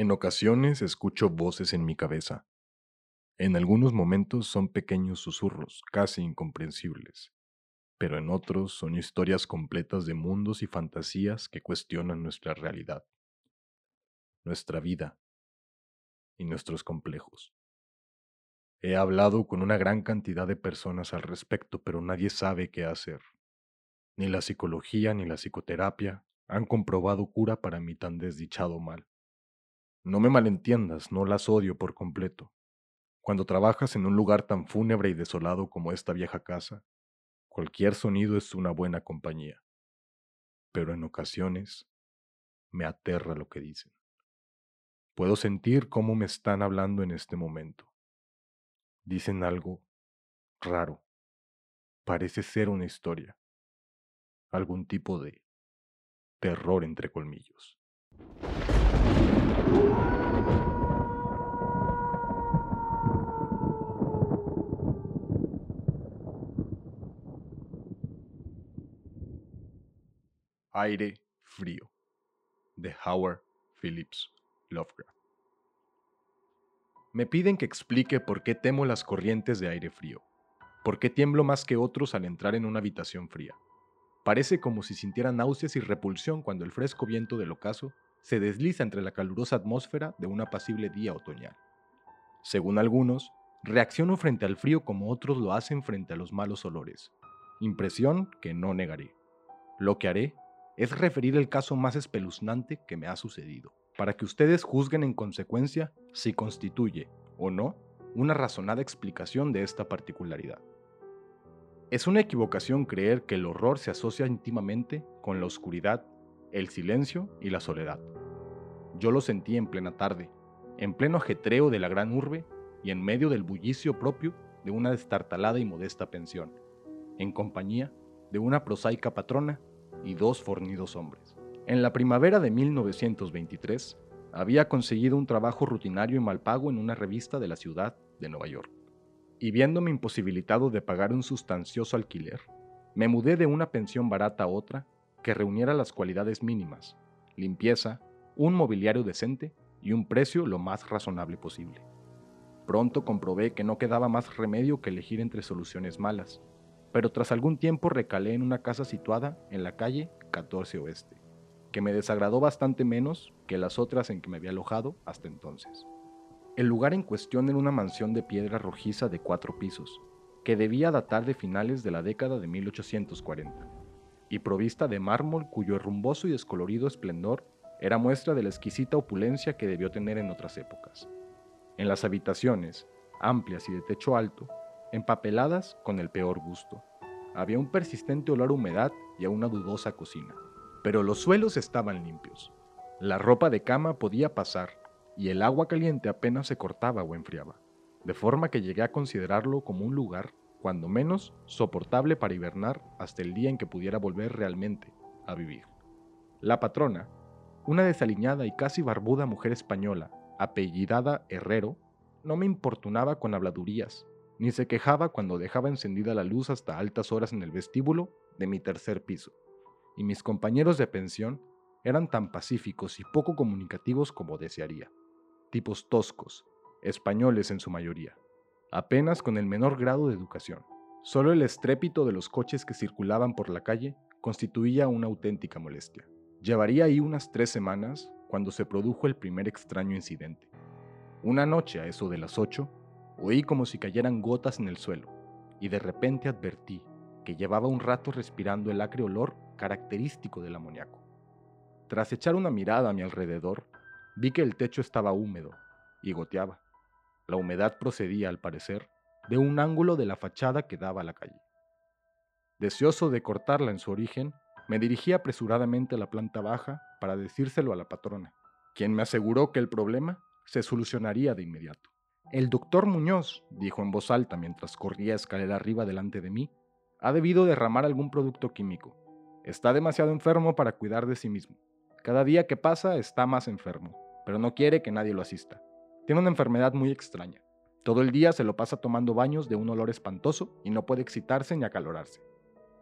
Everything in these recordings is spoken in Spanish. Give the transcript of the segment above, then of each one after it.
En ocasiones escucho voces en mi cabeza. En algunos momentos son pequeños susurros, casi incomprensibles, pero en otros son historias completas de mundos y fantasías que cuestionan nuestra realidad, nuestra vida y nuestros complejos. He hablado con una gran cantidad de personas al respecto, pero nadie sabe qué hacer. Ni la psicología ni la psicoterapia han comprobado cura para mi tan desdichado mal. No me malentiendas, no las odio por completo. Cuando trabajas en un lugar tan fúnebre y desolado como esta vieja casa, cualquier sonido es una buena compañía. Pero en ocasiones me aterra lo que dicen. Puedo sentir cómo me están hablando en este momento. Dicen algo raro. Parece ser una historia. Algún tipo de terror entre colmillos. Aire frío de Howard Phillips Lovecraft. Me piden que explique por qué temo las corrientes de aire frío, por qué tiemblo más que otros al entrar en una habitación fría. Parece como si sintiera náuseas y repulsión cuando el fresco viento del ocaso se desliza entre la calurosa atmósfera de un apacible día otoñal. Según algunos, reacciono frente al frío como otros lo hacen frente a los malos olores, impresión que no negaré. Lo que haré es referir el caso más espeluznante que me ha sucedido, para que ustedes juzguen en consecuencia si constituye, o no, una razonada explicación de esta particularidad. Es una equivocación creer que el horror se asocia íntimamente con la oscuridad el silencio y la soledad. Yo lo sentí en plena tarde, en pleno ajetreo de la gran urbe y en medio del bullicio propio de una destartalada y modesta pensión, en compañía de una prosaica patrona y dos fornidos hombres. En la primavera de 1923, había conseguido un trabajo rutinario y mal pago en una revista de la ciudad de Nueva York. Y viéndome imposibilitado de pagar un sustancioso alquiler, me mudé de una pensión barata a otra que reuniera las cualidades mínimas, limpieza, un mobiliario decente y un precio lo más razonable posible. Pronto comprobé que no quedaba más remedio que elegir entre soluciones malas, pero tras algún tiempo recalé en una casa situada en la calle 14 Oeste, que me desagradó bastante menos que las otras en que me había alojado hasta entonces. El lugar en cuestión era una mansión de piedra rojiza de cuatro pisos, que debía datar de finales de la década de 1840 y provista de mármol cuyo rumboso y descolorido esplendor era muestra de la exquisita opulencia que debió tener en otras épocas. En las habitaciones, amplias y de techo alto, empapeladas con el peor gusto, había un persistente olor a humedad y a una dudosa cocina, pero los suelos estaban limpios. La ropa de cama podía pasar y el agua caliente apenas se cortaba o enfriaba, de forma que llegué a considerarlo como un lugar cuando menos soportable para hibernar hasta el día en que pudiera volver realmente a vivir. La patrona, una desaliñada y casi barbuda mujer española, apellidada Herrero, no me importunaba con habladurías, ni se quejaba cuando dejaba encendida la luz hasta altas horas en el vestíbulo de mi tercer piso, y mis compañeros de pensión eran tan pacíficos y poco comunicativos como desearía, tipos toscos, españoles en su mayoría apenas con el menor grado de educación. Solo el estrépito de los coches que circulaban por la calle constituía una auténtica molestia. Llevaría ahí unas tres semanas cuando se produjo el primer extraño incidente. Una noche a eso de las ocho, oí como si cayeran gotas en el suelo, y de repente advertí que llevaba un rato respirando el acre olor característico del amoníaco. Tras echar una mirada a mi alrededor, vi que el techo estaba húmedo y goteaba. La humedad procedía, al parecer, de un ángulo de la fachada que daba a la calle. Deseoso de cortarla en su origen, me dirigí apresuradamente a la planta baja para decírselo a la patrona, quien me aseguró que el problema se solucionaría de inmediato. El doctor Muñoz, dijo en voz alta mientras corría escalera arriba delante de mí, ha debido derramar algún producto químico. Está demasiado enfermo para cuidar de sí mismo. Cada día que pasa está más enfermo, pero no quiere que nadie lo asista. Tiene una enfermedad muy extraña. Todo el día se lo pasa tomando baños de un olor espantoso y no puede excitarse ni acalorarse.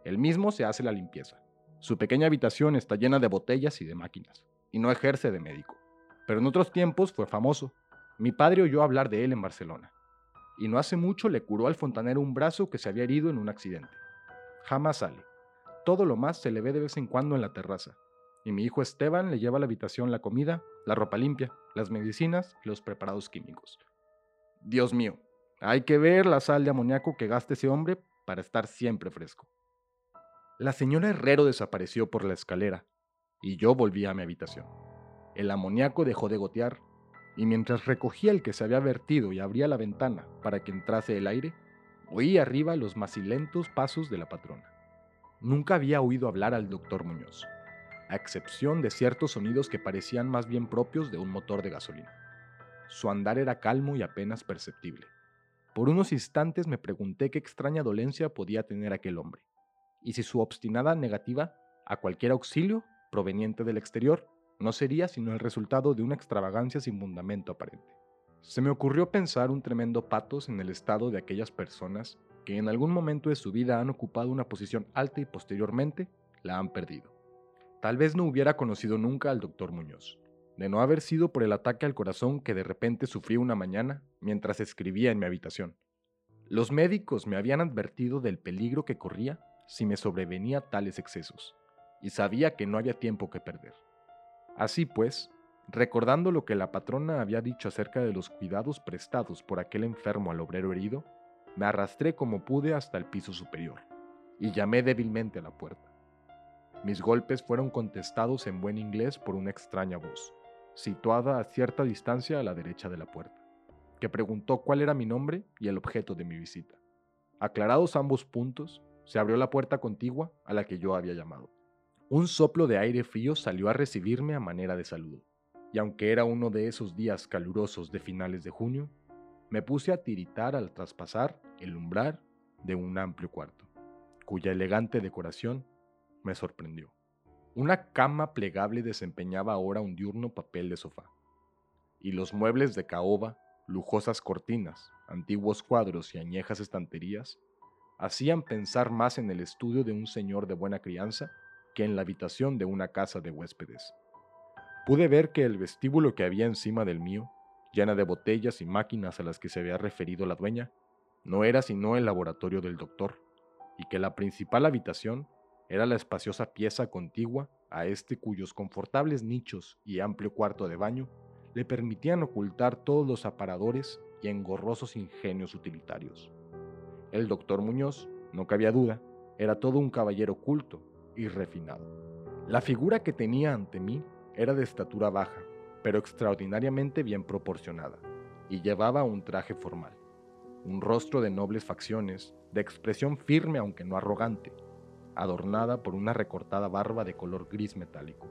Él mismo se hace la limpieza. Su pequeña habitación está llena de botellas y de máquinas, y no ejerce de médico. pero en otros tiempos fue famoso. Mi padre oyó hablar de él en Barcelona, y no hace mucho le curó al fontanero un brazo que se había herido en un accidente. Jamás sale. Todo lo más se le ve de vez en cuando en la terraza, y mi hijo Esteban le lleva a la habitación la comida, la ropa limpia, las medicinas y los preparados químicos. Dios mío, hay que ver la sal de amoníaco que gasta ese hombre para estar siempre fresco. La señora Herrero desapareció por la escalera y yo volví a mi habitación. El amoníaco dejó de gotear y mientras recogía el que se había vertido y abría la ventana para que entrase el aire, oí arriba los macilentos pasos de la patrona. Nunca había oído hablar al doctor Muñoz, a excepción de ciertos sonidos que parecían más bien propios de un motor de gasolina. Su andar era calmo y apenas perceptible. Por unos instantes me pregunté qué extraña dolencia podía tener aquel hombre y si su obstinada negativa a cualquier auxilio proveniente del exterior no sería sino el resultado de una extravagancia sin fundamento aparente. Se me ocurrió pensar un tremendo patos en el estado de aquellas personas que en algún momento de su vida han ocupado una posición alta y posteriormente la han perdido. Tal vez no hubiera conocido nunca al doctor Muñoz, de no haber sido por el ataque al corazón que de repente sufrí una mañana mientras escribía en mi habitación. Los médicos me habían advertido del peligro que corría si me sobrevenía tales excesos, y sabía que no había tiempo que perder. Así pues, recordando lo que la patrona había dicho acerca de los cuidados prestados por aquel enfermo al obrero herido, me arrastré como pude hasta el piso superior, y llamé débilmente a la puerta. Mis golpes fueron contestados en buen inglés por una extraña voz, situada a cierta distancia a la derecha de la puerta, que preguntó cuál era mi nombre y el objeto de mi visita. Aclarados ambos puntos, se abrió la puerta contigua a la que yo había llamado. Un soplo de aire frío salió a recibirme a manera de saludo, y aunque era uno de esos días calurosos de finales de junio, me puse a tiritar al traspasar el umbral de un amplio cuarto, cuya elegante decoración me sorprendió. Una cama plegable desempeñaba ahora un diurno papel de sofá, y los muebles de caoba, lujosas cortinas, antiguos cuadros y añejas estanterías hacían pensar más en el estudio de un señor de buena crianza que en la habitación de una casa de huéspedes. Pude ver que el vestíbulo que había encima del mío, llena de botellas y máquinas a las que se había referido la dueña, no era sino el laboratorio del doctor, y que la principal habitación era la espaciosa pieza contigua a este cuyos confortables nichos y amplio cuarto de baño le permitían ocultar todos los aparadores y engorrosos ingenios utilitarios. El doctor Muñoz, no cabía duda, era todo un caballero culto y refinado. La figura que tenía ante mí era de estatura baja, pero extraordinariamente bien proporcionada, y llevaba un traje formal, un rostro de nobles facciones, de expresión firme aunque no arrogante, adornada por una recortada barba de color gris metálico,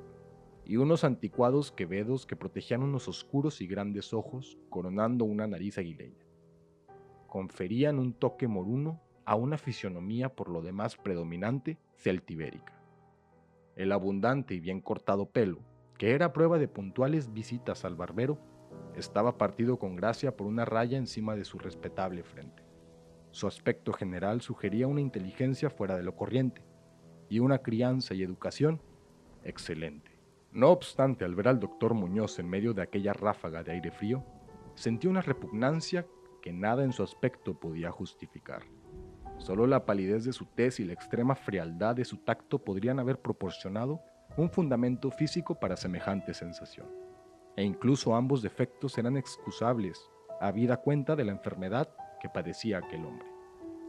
y unos anticuados quevedos que protegían unos oscuros y grandes ojos coronando una nariz aguileña conferían un toque moruno a una fisionomía por lo demás predominante celtibérica. El abundante y bien cortado pelo, que era prueba de puntuales visitas al barbero, estaba partido con gracia por una raya encima de su respetable frente. Su aspecto general sugería una inteligencia fuera de lo corriente y una crianza y educación excelente. No obstante, al ver al doctor Muñoz en medio de aquella ráfaga de aire frío, sentí una repugnancia que nada en su aspecto podía justificar. Solo la palidez de su tez y la extrema frialdad de su tacto podrían haber proporcionado un fundamento físico para semejante sensación. E incluso ambos defectos eran excusables, habida cuenta de la enfermedad que padecía aquel hombre.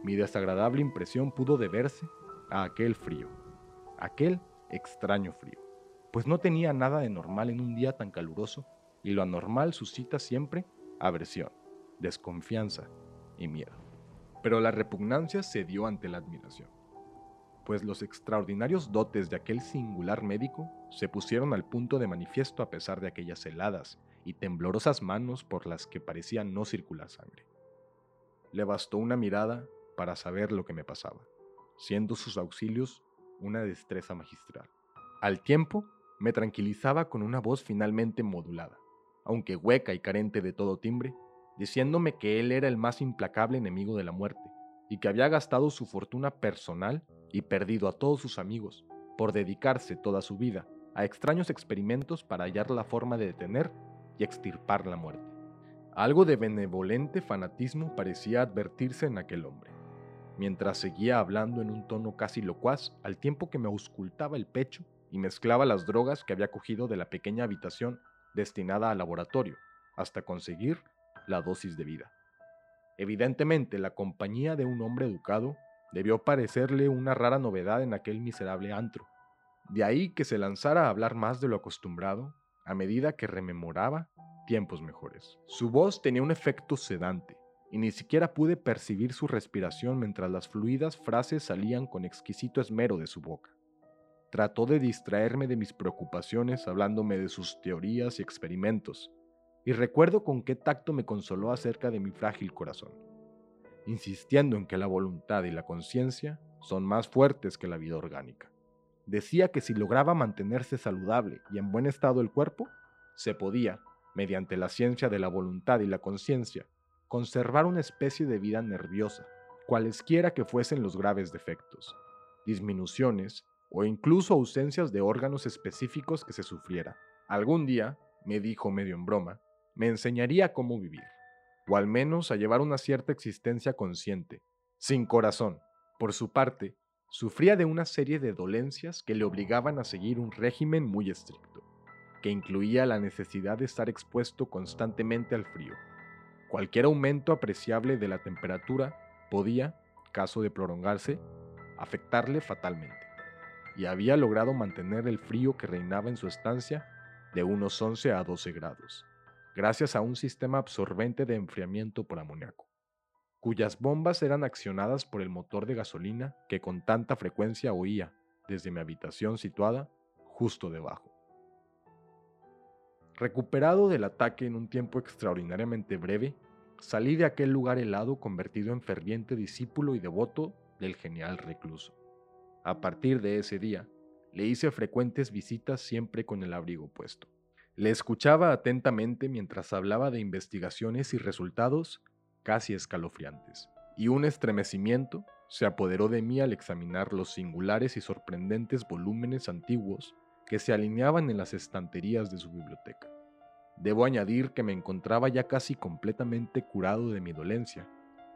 Mi desagradable impresión pudo deberse a aquel frío, aquel extraño frío, pues no tenía nada de normal en un día tan caluroso y lo anormal suscita siempre aversión desconfianza y miedo. Pero la repugnancia se dio ante la admiración, pues los extraordinarios dotes de aquel singular médico se pusieron al punto de manifiesto a pesar de aquellas heladas y temblorosas manos por las que parecía no circular sangre. Le bastó una mirada para saber lo que me pasaba, siendo sus auxilios una destreza magistral. Al tiempo, me tranquilizaba con una voz finalmente modulada, aunque hueca y carente de todo timbre, diciéndome que él era el más implacable enemigo de la muerte y que había gastado su fortuna personal y perdido a todos sus amigos por dedicarse toda su vida a extraños experimentos para hallar la forma de detener y extirpar la muerte. Algo de benevolente fanatismo parecía advertirse en aquel hombre, mientras seguía hablando en un tono casi locuaz al tiempo que me auscultaba el pecho y mezclaba las drogas que había cogido de la pequeña habitación destinada al laboratorio, hasta conseguir la dosis de vida. Evidentemente, la compañía de un hombre educado debió parecerle una rara novedad en aquel miserable antro. De ahí que se lanzara a hablar más de lo acostumbrado a medida que rememoraba tiempos mejores. Su voz tenía un efecto sedante, y ni siquiera pude percibir su respiración mientras las fluidas frases salían con exquisito esmero de su boca. Trató de distraerme de mis preocupaciones hablándome de sus teorías y experimentos, y recuerdo con qué tacto me consoló acerca de mi frágil corazón, insistiendo en que la voluntad y la conciencia son más fuertes que la vida orgánica. Decía que si lograba mantenerse saludable y en buen estado el cuerpo, se podía, mediante la ciencia de la voluntad y la conciencia, conservar una especie de vida nerviosa, cualesquiera que fuesen los graves defectos, disminuciones o incluso ausencias de órganos específicos que se sufriera. Algún día, me dijo medio en broma, me enseñaría cómo vivir, o al menos a llevar una cierta existencia consciente, sin corazón. Por su parte, sufría de una serie de dolencias que le obligaban a seguir un régimen muy estricto, que incluía la necesidad de estar expuesto constantemente al frío. Cualquier aumento apreciable de la temperatura podía, caso de prolongarse, afectarle fatalmente, y había logrado mantener el frío que reinaba en su estancia de unos 11 a 12 grados gracias a un sistema absorbente de enfriamiento por amoníaco, cuyas bombas eran accionadas por el motor de gasolina que con tanta frecuencia oía desde mi habitación situada justo debajo. Recuperado del ataque en un tiempo extraordinariamente breve, salí de aquel lugar helado convertido en ferviente discípulo y devoto del genial recluso. A partir de ese día, le hice frecuentes visitas siempre con el abrigo puesto. Le escuchaba atentamente mientras hablaba de investigaciones y resultados casi escalofriantes, y un estremecimiento se apoderó de mí al examinar los singulares y sorprendentes volúmenes antiguos que se alineaban en las estanterías de su biblioteca. Debo añadir que me encontraba ya casi completamente curado de mi dolencia,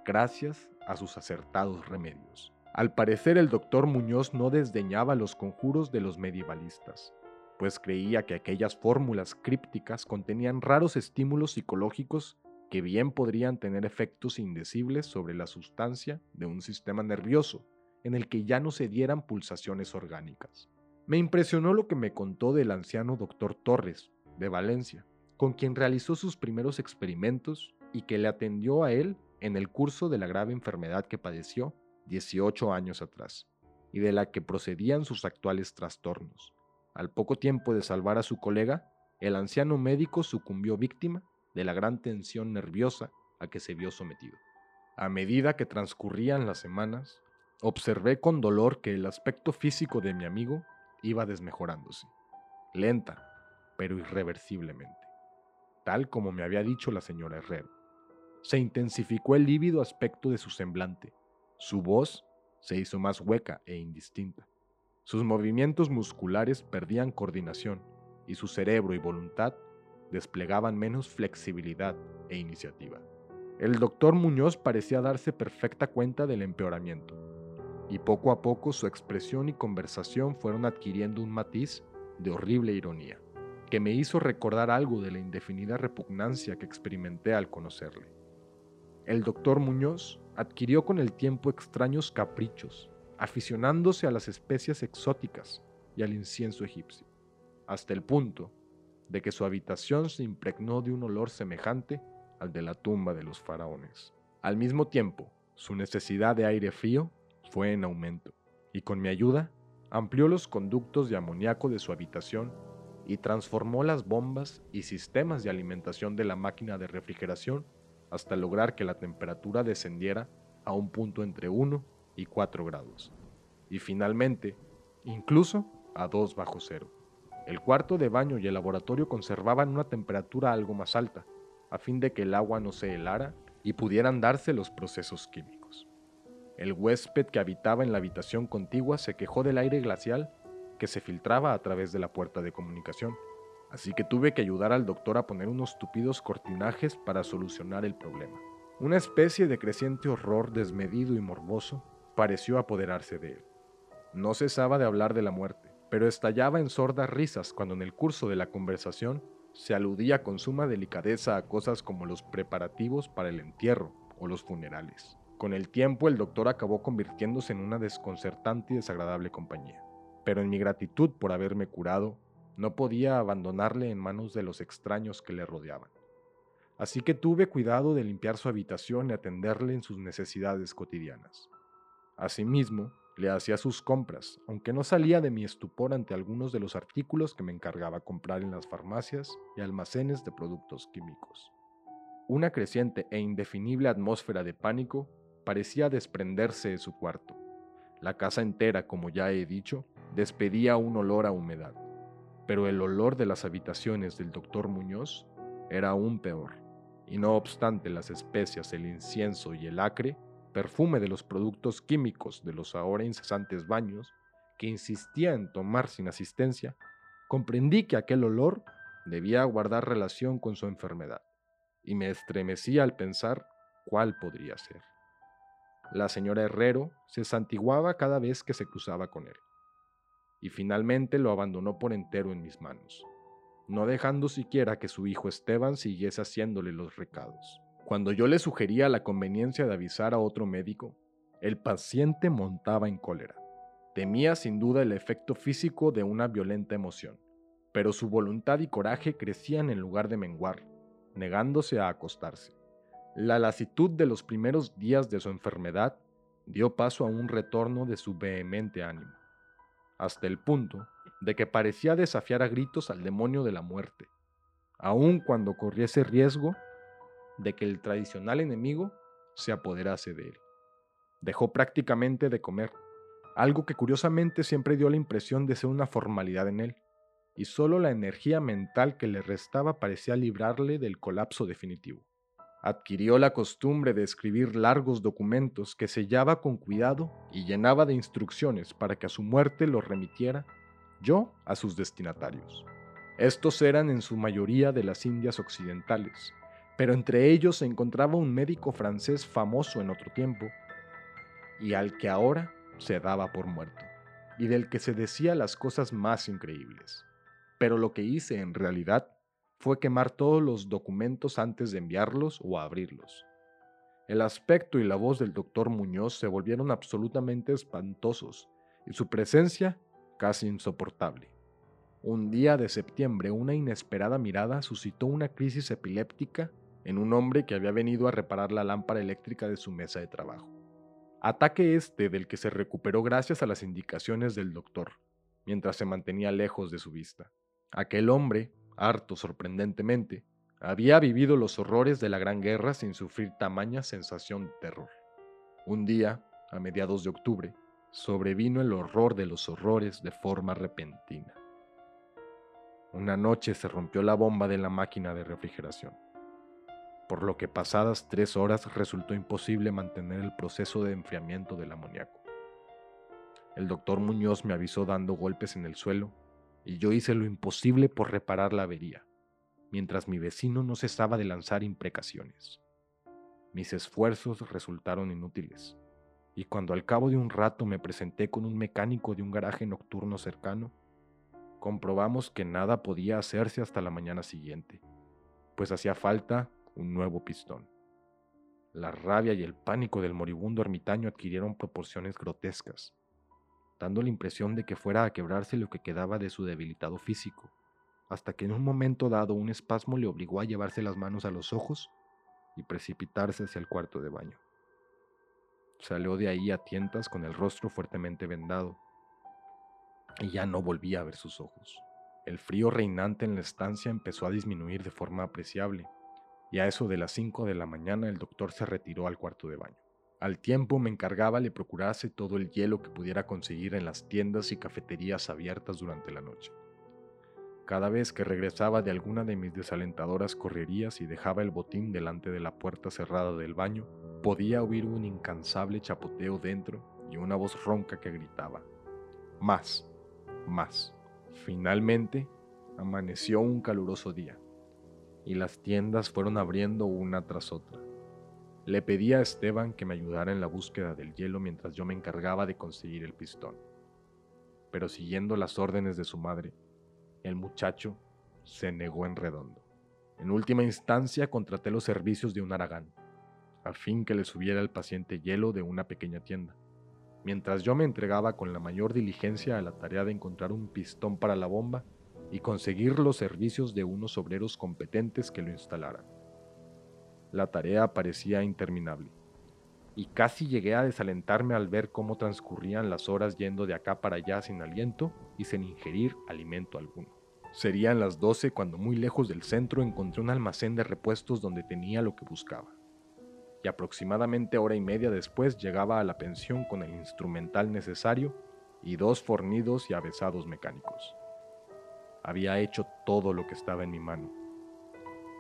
gracias a sus acertados remedios. Al parecer el doctor Muñoz no desdeñaba los conjuros de los medievalistas, pues creía que aquellas fórmulas crípticas contenían raros estímulos psicológicos que bien podrían tener efectos indecibles sobre la sustancia de un sistema nervioso en el que ya no se dieran pulsaciones orgánicas. Me impresionó lo que me contó del anciano doctor Torres, de Valencia, con quien realizó sus primeros experimentos y que le atendió a él en el curso de la grave enfermedad que padeció 18 años atrás, y de la que procedían sus actuales trastornos. Al poco tiempo de salvar a su colega, el anciano médico sucumbió víctima de la gran tensión nerviosa a que se vio sometido. A medida que transcurrían las semanas, observé con dolor que el aspecto físico de mi amigo iba desmejorándose, lenta, pero irreversiblemente, tal como me había dicho la señora Herrero. Se intensificó el lívido aspecto de su semblante, su voz se hizo más hueca e indistinta. Sus movimientos musculares perdían coordinación y su cerebro y voluntad desplegaban menos flexibilidad e iniciativa. El doctor Muñoz parecía darse perfecta cuenta del empeoramiento, y poco a poco su expresión y conversación fueron adquiriendo un matiz de horrible ironía, que me hizo recordar algo de la indefinida repugnancia que experimenté al conocerle. El doctor Muñoz adquirió con el tiempo extraños caprichos aficionándose a las especias exóticas y al incienso egipcio, hasta el punto de que su habitación se impregnó de un olor semejante al de la tumba de los faraones. Al mismo tiempo, su necesidad de aire frío fue en aumento, y con mi ayuda amplió los conductos de amoníaco de su habitación y transformó las bombas y sistemas de alimentación de la máquina de refrigeración hasta lograr que la temperatura descendiera a un punto entre 1 y 4 grados. Y finalmente, incluso a 2 bajo cero. El cuarto de baño y el laboratorio conservaban una temperatura algo más alta, a fin de que el agua no se helara y pudieran darse los procesos químicos. El huésped que habitaba en la habitación contigua se quejó del aire glacial que se filtraba a través de la puerta de comunicación, así que tuve que ayudar al doctor a poner unos tupidos cortinajes para solucionar el problema. Una especie de creciente horror desmedido y morboso pareció apoderarse de él. No cesaba de hablar de la muerte, pero estallaba en sordas risas cuando en el curso de la conversación se aludía con suma delicadeza a cosas como los preparativos para el entierro o los funerales. Con el tiempo el doctor acabó convirtiéndose en una desconcertante y desagradable compañía, pero en mi gratitud por haberme curado, no podía abandonarle en manos de los extraños que le rodeaban. Así que tuve cuidado de limpiar su habitación y atenderle en sus necesidades cotidianas. Asimismo, le hacía sus compras, aunque no salía de mi estupor ante algunos de los artículos que me encargaba comprar en las farmacias y almacenes de productos químicos. Una creciente e indefinible atmósfera de pánico parecía desprenderse de su cuarto. La casa entera, como ya he dicho, despedía un olor a humedad, pero el olor de las habitaciones del doctor Muñoz era aún peor, y no obstante las especias, el incienso y el acre, perfume de los productos químicos de los ahora incesantes baños, que insistía en tomar sin asistencia, comprendí que aquel olor debía guardar relación con su enfermedad, y me estremecía al pensar cuál podría ser. La señora Herrero se santiguaba cada vez que se cruzaba con él, y finalmente lo abandonó por entero en mis manos, no dejando siquiera que su hijo Esteban siguiese haciéndole los recados. Cuando yo le sugería la conveniencia de avisar a otro médico, el paciente montaba en cólera. Temía sin duda el efecto físico de una violenta emoción, pero su voluntad y coraje crecían en lugar de menguar, negándose a acostarse. La lasitud de los primeros días de su enfermedad dio paso a un retorno de su vehemente ánimo, hasta el punto de que parecía desafiar a gritos al demonio de la muerte, aun cuando corriese riesgo de que el tradicional enemigo se apoderase de él. Dejó prácticamente de comer, algo que curiosamente siempre dio la impresión de ser una formalidad en él, y solo la energía mental que le restaba parecía librarle del colapso definitivo. Adquirió la costumbre de escribir largos documentos que sellaba con cuidado y llenaba de instrucciones para que a su muerte los remitiera yo a sus destinatarios. Estos eran en su mayoría de las Indias Occidentales, pero entre ellos se encontraba un médico francés famoso en otro tiempo, y al que ahora se daba por muerto, y del que se decía las cosas más increíbles. Pero lo que hice en realidad fue quemar todos los documentos antes de enviarlos o abrirlos. El aspecto y la voz del doctor Muñoz se volvieron absolutamente espantosos, y su presencia casi insoportable. Un día de septiembre una inesperada mirada suscitó una crisis epiléptica en un hombre que había venido a reparar la lámpara eléctrica de su mesa de trabajo. Ataque este del que se recuperó gracias a las indicaciones del doctor, mientras se mantenía lejos de su vista. Aquel hombre, harto sorprendentemente, había vivido los horrores de la Gran Guerra sin sufrir tamaña sensación de terror. Un día, a mediados de octubre, sobrevino el horror de los horrores de forma repentina. Una noche se rompió la bomba de la máquina de refrigeración por lo que pasadas tres horas resultó imposible mantener el proceso de enfriamiento del amoníaco. El doctor Muñoz me avisó dando golpes en el suelo y yo hice lo imposible por reparar la avería, mientras mi vecino no cesaba de lanzar imprecaciones. Mis esfuerzos resultaron inútiles, y cuando al cabo de un rato me presenté con un mecánico de un garaje nocturno cercano, comprobamos que nada podía hacerse hasta la mañana siguiente, pues hacía falta un nuevo pistón. La rabia y el pánico del moribundo ermitaño adquirieron proporciones grotescas, dando la impresión de que fuera a quebrarse lo que quedaba de su debilitado físico, hasta que en un momento dado un espasmo le obligó a llevarse las manos a los ojos y precipitarse hacia el cuarto de baño. Salió de ahí a tientas con el rostro fuertemente vendado, y ya no volvía a ver sus ojos. El frío reinante en la estancia empezó a disminuir de forma apreciable, y a eso de las 5 de la mañana el doctor se retiró al cuarto de baño. Al tiempo me encargaba le procurase todo el hielo que pudiera conseguir en las tiendas y cafeterías abiertas durante la noche. Cada vez que regresaba de alguna de mis desalentadoras correrías y dejaba el botín delante de la puerta cerrada del baño, podía oír un incansable chapoteo dentro y una voz ronca que gritaba, más, más. Finalmente, Amaneció un caluroso día y las tiendas fueron abriendo una tras otra. Le pedí a Esteban que me ayudara en la búsqueda del hielo mientras yo me encargaba de conseguir el pistón. Pero siguiendo las órdenes de su madre, el muchacho se negó en redondo. En última instancia contraté los servicios de un aragán, a fin que le subiera al paciente hielo de una pequeña tienda, mientras yo me entregaba con la mayor diligencia a la tarea de encontrar un pistón para la bomba y conseguir los servicios de unos obreros competentes que lo instalaran. La tarea parecía interminable, y casi llegué a desalentarme al ver cómo transcurrían las horas yendo de acá para allá sin aliento y sin ingerir alimento alguno. Serían las 12 cuando muy lejos del centro encontré un almacén de repuestos donde tenía lo que buscaba. Y aproximadamente hora y media después llegaba a la pensión con el instrumental necesario y dos fornidos y avesados mecánicos. Había hecho todo lo que estaba en mi mano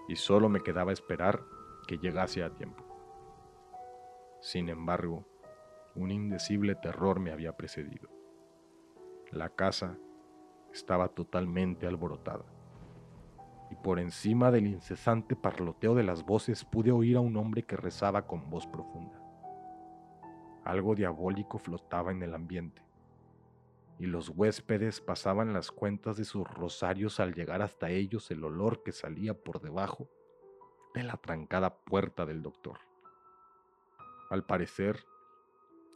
y solo me quedaba esperar que llegase a tiempo. Sin embargo, un indecible terror me había precedido. La casa estaba totalmente alborotada. Y por encima del incesante parloteo de las voces pude oír a un hombre que rezaba con voz profunda. Algo diabólico flotaba en el ambiente, y los huéspedes pasaban las cuentas de sus rosarios al llegar hasta ellos el olor que salía por debajo de la trancada puerta del doctor. Al parecer,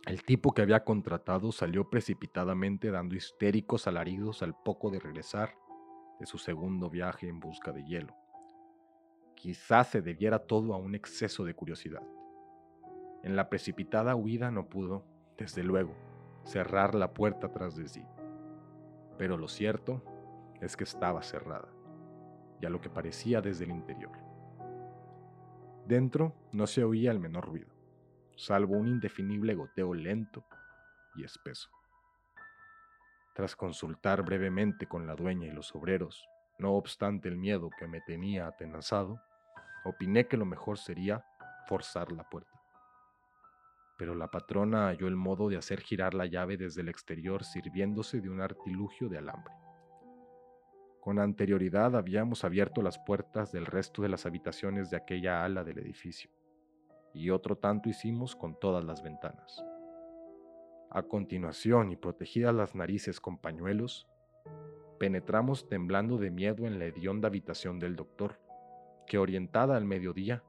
el tipo que había contratado salió precipitadamente dando histéricos alaridos al poco de regresar de su segundo viaje en busca de hielo. Quizás se debiera todo a un exceso de curiosidad. En la precipitada huida no pudo, desde luego, cerrar la puerta tras de sí. Pero lo cierto es que estaba cerrada, y a lo que parecía desde el interior. Dentro no se oía el menor ruido salvo un indefinible goteo lento y espeso. Tras consultar brevemente con la dueña y los obreros, no obstante el miedo que me tenía atenazado, opiné que lo mejor sería forzar la puerta. Pero la patrona halló el modo de hacer girar la llave desde el exterior sirviéndose de un artilugio de alambre. Con anterioridad habíamos abierto las puertas del resto de las habitaciones de aquella ala del edificio y otro tanto hicimos con todas las ventanas. A continuación, y protegidas las narices con pañuelos, penetramos temblando de miedo en la hedionda habitación del doctor, que orientada al mediodía,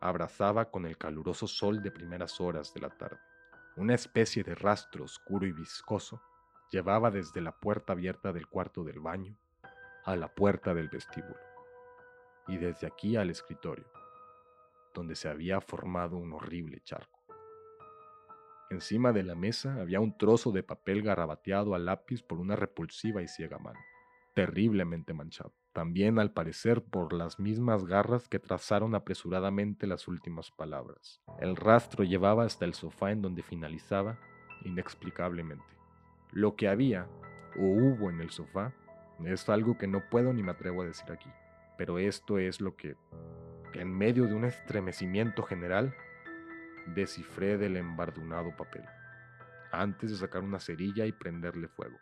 abrazaba con el caluroso sol de primeras horas de la tarde. Una especie de rastro oscuro y viscoso llevaba desde la puerta abierta del cuarto del baño a la puerta del vestíbulo, y desde aquí al escritorio donde se había formado un horrible charco. Encima de la mesa había un trozo de papel garrabateado a lápiz por una repulsiva y ciega mano, terriblemente manchado, también al parecer por las mismas garras que trazaron apresuradamente las últimas palabras. El rastro llevaba hasta el sofá en donde finalizaba, inexplicablemente. Lo que había o hubo en el sofá es algo que no puedo ni me atrevo a decir aquí, pero esto es lo que en medio de un estremecimiento general, descifré del embardunado papel, antes de sacar una cerilla y prenderle fuego.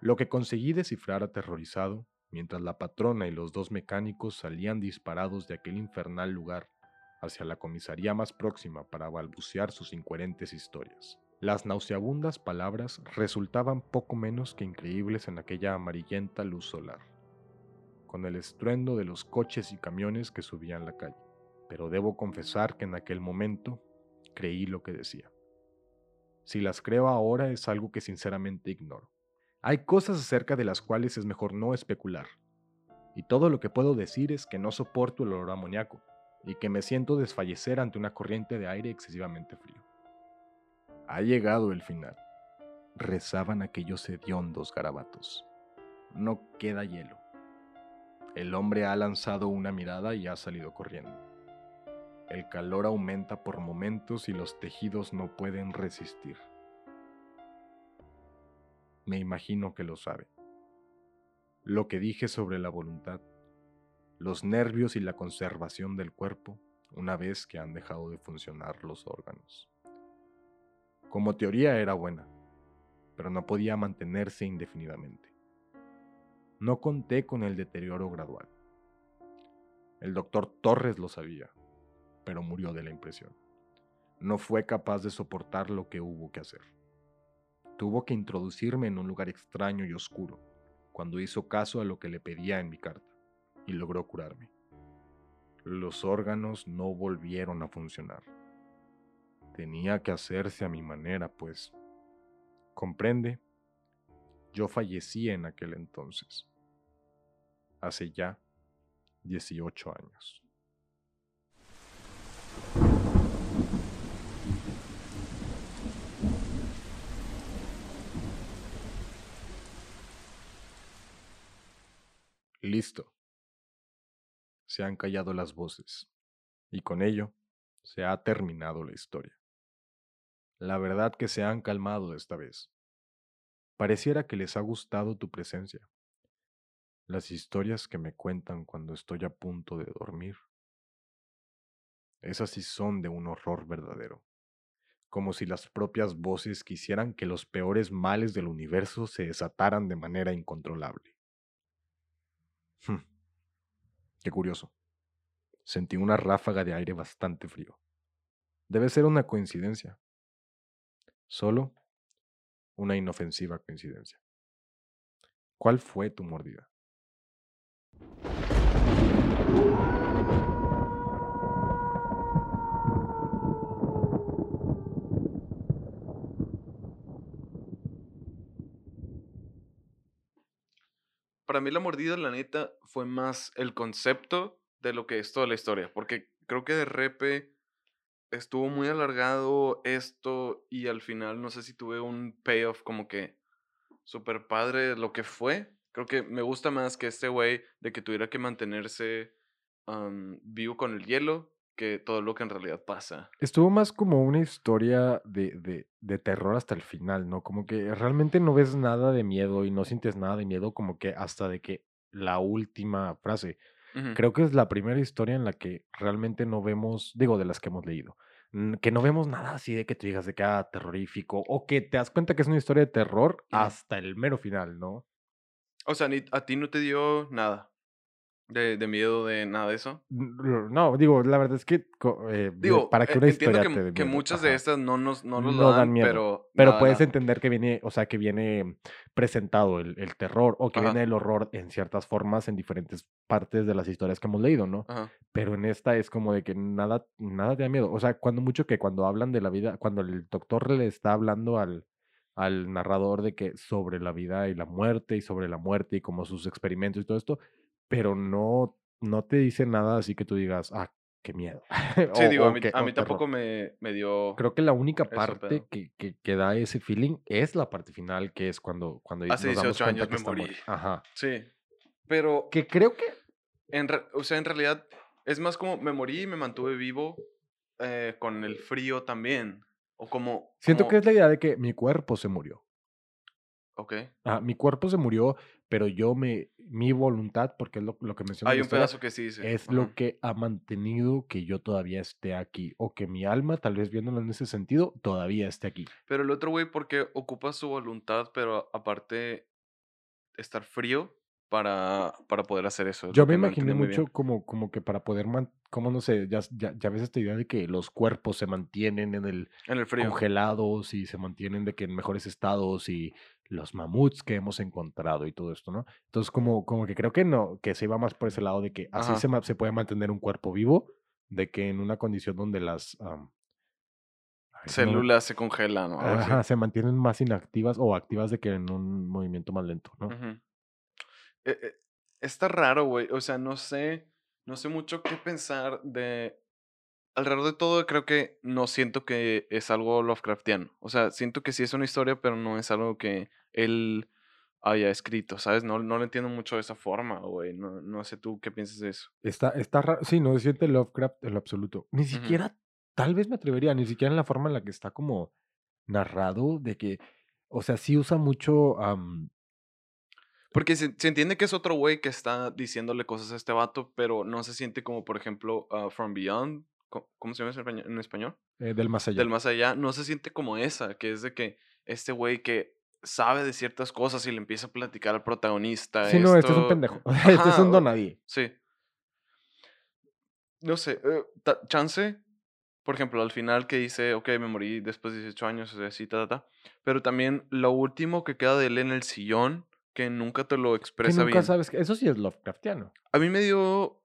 Lo que conseguí descifrar aterrorizado, mientras la patrona y los dos mecánicos salían disparados de aquel infernal lugar hacia la comisaría más próxima para balbucear sus incoherentes historias. Las nauseabundas palabras resultaban poco menos que increíbles en aquella amarillenta luz solar con el estruendo de los coches y camiones que subían la calle. Pero debo confesar que en aquel momento creí lo que decía. Si las creo ahora es algo que sinceramente ignoro. Hay cosas acerca de las cuales es mejor no especular. Y todo lo que puedo decir es que no soporto el olor amoníaco y que me siento desfallecer ante una corriente de aire excesivamente frío. Ha llegado el final. Rezaban aquellos hediondos garabatos. No queda hielo. El hombre ha lanzado una mirada y ha salido corriendo. El calor aumenta por momentos y los tejidos no pueden resistir. Me imagino que lo sabe. Lo que dije sobre la voluntad, los nervios y la conservación del cuerpo una vez que han dejado de funcionar los órganos. Como teoría era buena, pero no podía mantenerse indefinidamente. no conté con el deterioro gradual. El doctor Torres lo sabía, pero murió de la impresión. No fue capaz de soportar lo que hubo que hacer. Tuvo que introducirme en un lugar extraño y oscuro, cuando hizo caso a lo que le pedía en mi carta, y logró curarme. Los órganos no volvieron a funcionar. Tenía que hacerse a mi manera, pues. ¿Comprende? Yo fallecí en aquel entonces. Hace ya 18 años. Listo. Se han callado las voces, y con ello se ha terminado la historia. La verdad que se han calmado esta vez. Pareciera que les ha gustado tu presencia. Las historias que me cuentan cuando estoy a punto de dormir. Esas sí son de un horror verdadero, como si las propias voces quisieran que los peores males del universo se desataran de manera incontrolable. Hmm. Qué curioso. Sentí una ráfaga de aire bastante frío. Debe ser una coincidencia. Solo una inofensiva coincidencia. ¿Cuál fue tu mordida? para mí la mordida, la neta, fue más el concepto de lo que es toda la historia. Porque creo que de repe estuvo muy alargado esto y al final no sé si tuve un payoff como que súper padre lo que fue. Creo que me gusta más que este güey de que tuviera que mantenerse vivo con el hielo que todo lo que en realidad pasa. Estuvo más como una historia de, de, de, terror hasta el final, ¿no? Como que realmente no ves nada de miedo y no sientes nada de miedo como que hasta de que la última frase. Creo que es la primera historia en la que realmente no vemos, digo, de las que hemos leído, que no vemos nada así de que te digas de que ah, terrorífico o que te das cuenta que es una historia de terror hasta el mero final, ¿no? O sea, a ti no te dio nada. De, de, miedo de nada de eso. No, digo, la verdad es que eh, digo, para que e, una historia que, te que muchas de estas no nos no nos no dan, miedo, pero pero puedes entender que viene, o sea, que viene presentado el, el terror o que viene el horror en ciertas formas en diferentes partes de las historias que hemos leído, ¿no? Pero en esta es como de que nada nada te da miedo, o sea, cuando mucho que cuando hablan de la vida, cuando el doctor le está hablando al al narrador de que sobre la vida y la muerte y sobre la muerte y como sus experimentos y todo esto, pero no, no te dice nada así que tú digas, ah, qué miedo. Sí, digo, a mí, a mí tampoco me, me, dio. Creo que la única parte que, que, que, da ese feeling es la parte final, que es cuando, cuando Hace nos 18 años me morí. Ajá. Sí. Pero. Que creo que. En o sea, en realidad es más como me morí y me mantuve vivo eh, con el frío también. O como. Siento que es la idea de que mi cuerpo se murió. Ok. Ah, mi cuerpo se murió, pero yo me, mi voluntad, porque es lo, lo que mencioné. Hay un pedazo que sí dice. Es lo que ha mantenido que yo todavía esté aquí. O que mi alma, tal vez viéndolo en ese sentido, todavía esté aquí. Pero el otro güey, porque ocupa su voluntad, pero aparte estar frío para, para poder hacer eso. Yo me imaginé mucho como, como que para poder, como no sé, ya, ya, ya, ves esta idea de que los cuerpos se mantienen en el, en el frío. congelados y se mantienen de que en mejores estados y los mamuts que hemos encontrado y todo esto, ¿no? Entonces, como, como que creo que no, que se iba más por ese lado de que así se, se, puede mantener un cuerpo vivo, de que en una condición donde las células se congelan, ¿no? Ajá, se mantienen más inactivas o activas de que en un movimiento más lento, ¿no? Eh, eh, está raro, güey. O sea, no sé, no sé mucho qué pensar de alrededor de todo creo que no siento que es algo Lovecraftiano. O sea, siento que sí es una historia, pero no es algo que él haya escrito, ¿sabes? No, no lo entiendo mucho de esa forma, güey. No, no sé tú qué piensas de eso. Está, está raro. Sí, no se siente Lovecraft en lo absoluto. Ni siquiera, tal vez me atrevería, ni siquiera en la forma en la que está como narrado, de que, o sea, sí usa mucho... porque se, entiende que es otro güey que está diciéndole cosas a este vato, pero no se siente como, por ejemplo, uh, From Beyond, ¿Cómo se llama en español? Eh, del más allá. Del más allá. No se siente como esa, que es de que este güey que sabe de ciertas cosas y le empieza a platicar al protagonista. Sí, no, este es un pendejo. Este es un donadie. Sí. No sé, eh, chance, por ejemplo, al final que dice, ok, me morí después de 18 años, así, ta, ta, ta. Pero también lo último que queda de él en el sillón, que nunca te lo Que expresa nunca bien. sabes. que- Eso sí es Lovecraftiano. A mí me dio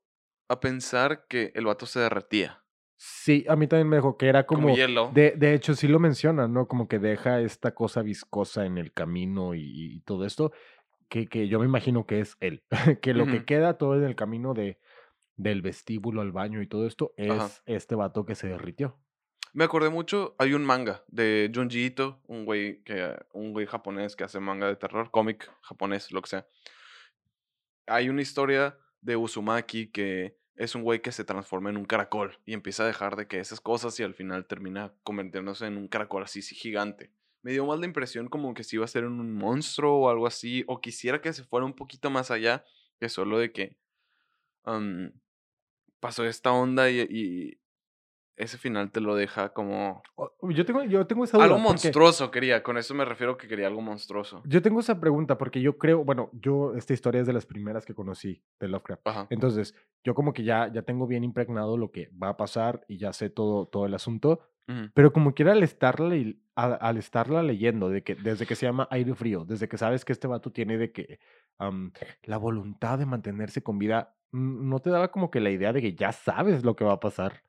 a pensar que el vato se derretía. Sí, a mí también me dijo que era Como, como. hielo. De, de hecho, sí lo menciona, ¿no? Como que deja esta cosa viscosa en el camino y, y todo esto, que, que yo me imagino que es él. que lo que queda todo en el camino de, del vestíbulo al baño y todo esto es Ajá. este vato que se derritió. Me acordé mucho, hay un manga de Junji Ito, un güey que un güey japonés que hace manga de terror, cómic japonés, lo que sea. Hay una historia de Uzumaki que es un güey que se transforma en un caracol y empieza a dejar de que esas cosas y al final termina convirtiéndose en un caracol así sí, gigante. Me dio más la impresión como que si iba a ser un monstruo o algo así, o quisiera que se fuera un poquito más allá que solo de que pasó esta onda y ese final te lo deja como Yo tengo, yo tengo esa duda. algo porque- monstruoso quería, con eso me refiero que quería algo monstruoso. Yo tengo esa pregunta porque yo creo, bueno, yo esta historia es de las primeras que conocí de Lovecraft. Ajá. Entonces, yo como que ya, ya tengo bien impregnado lo que va a pasar y ya sé todo, todo el asunto, pero como quiera al estarla, al, al estarla leyendo, de que desde que se llama aire frío, desde que sabes que este vato tiene de que la voluntad de mantenerse con vida, no te daba como que la idea de que ya sabes lo que va a pasar,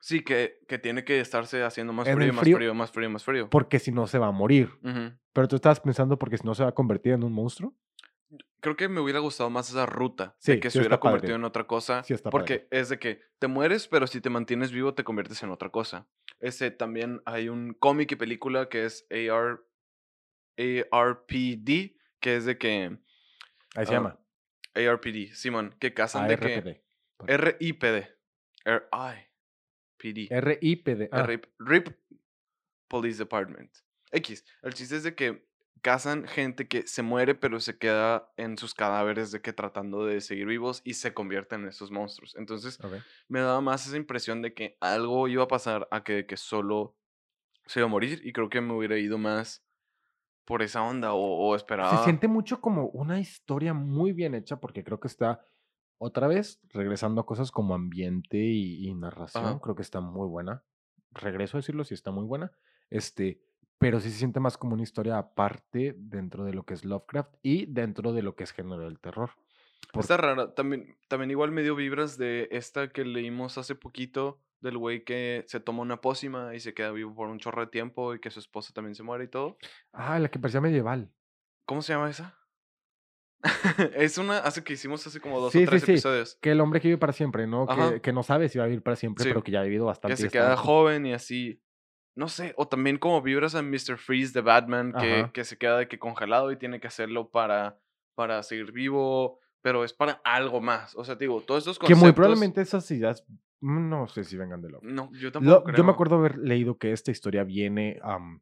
Sí, que, que tiene que estarse haciendo más frío, más frío- frío, más frío, más frío. porque si no se va a morir. Pero tú estabas pensando porque si no se va a convertir en un monstruo. Creo que me hubiera gustado más esa ruta, Sí, de que se hubiera padre. convertido en otra cosa, Sí está porque es de que te mueres, pero si te mantienes vivo te conviertes en otra cosa. Ese también hay un cómic y película que es AR, ARPD, que es de que Ahí se Ah, llama. ARPD, Simón, que cazan de que. RIPD, RIPD. RIPD. Ah, RIP, RIP Police Department. X. El chiste es de que cazan gente que se muere, pero se queda en sus cadáveres de que tratando de seguir vivos y se convierten en esos monstruos. Entonces me daba más esa impresión de que algo iba a pasar a que, que solo se iba a morir y creo que me hubiera ido más por esa onda o, o esperaba. Se siente mucho como una historia muy bien hecha porque creo que está otra vez regresando a cosas como ambiente y, y narración. Ajá. Creo que está muy buena. Regreso a decirlo si está muy buena. Este, pero sí se siente más como una historia aparte dentro de lo que es Lovecraft y dentro de lo que es género del terror. Está rara. También, también igual me dio vibras de esta que leímos hace poquito, del güey que se toma una pócima y se queda vivo por un chorro de tiempo y que su esposa también se muere y todo. Ah, la que parecía medieval. ¿Cómo se llama esa? es una hace que hicimos hace como dos Sí, o tres sí, sí. episodios. Que el hombre que vive para siempre, ¿no? Que, que no sabe si va a vivir para siempre, pero que ya ha vivido bastante. Que se queda joven y así. No sé, o también como vibras a Mr. Freeze de Batman, que, que se queda de que congelado y tiene que hacerlo para, para seguir vivo, pero es para algo más. O sea, te digo, todos estos Que conceptos... muy probablemente esas ideas, mm, no sé si vengan de Lovecraft. No, yo Lo- tampoco yo creo. me acuerdo haber leído que esta historia viene. am,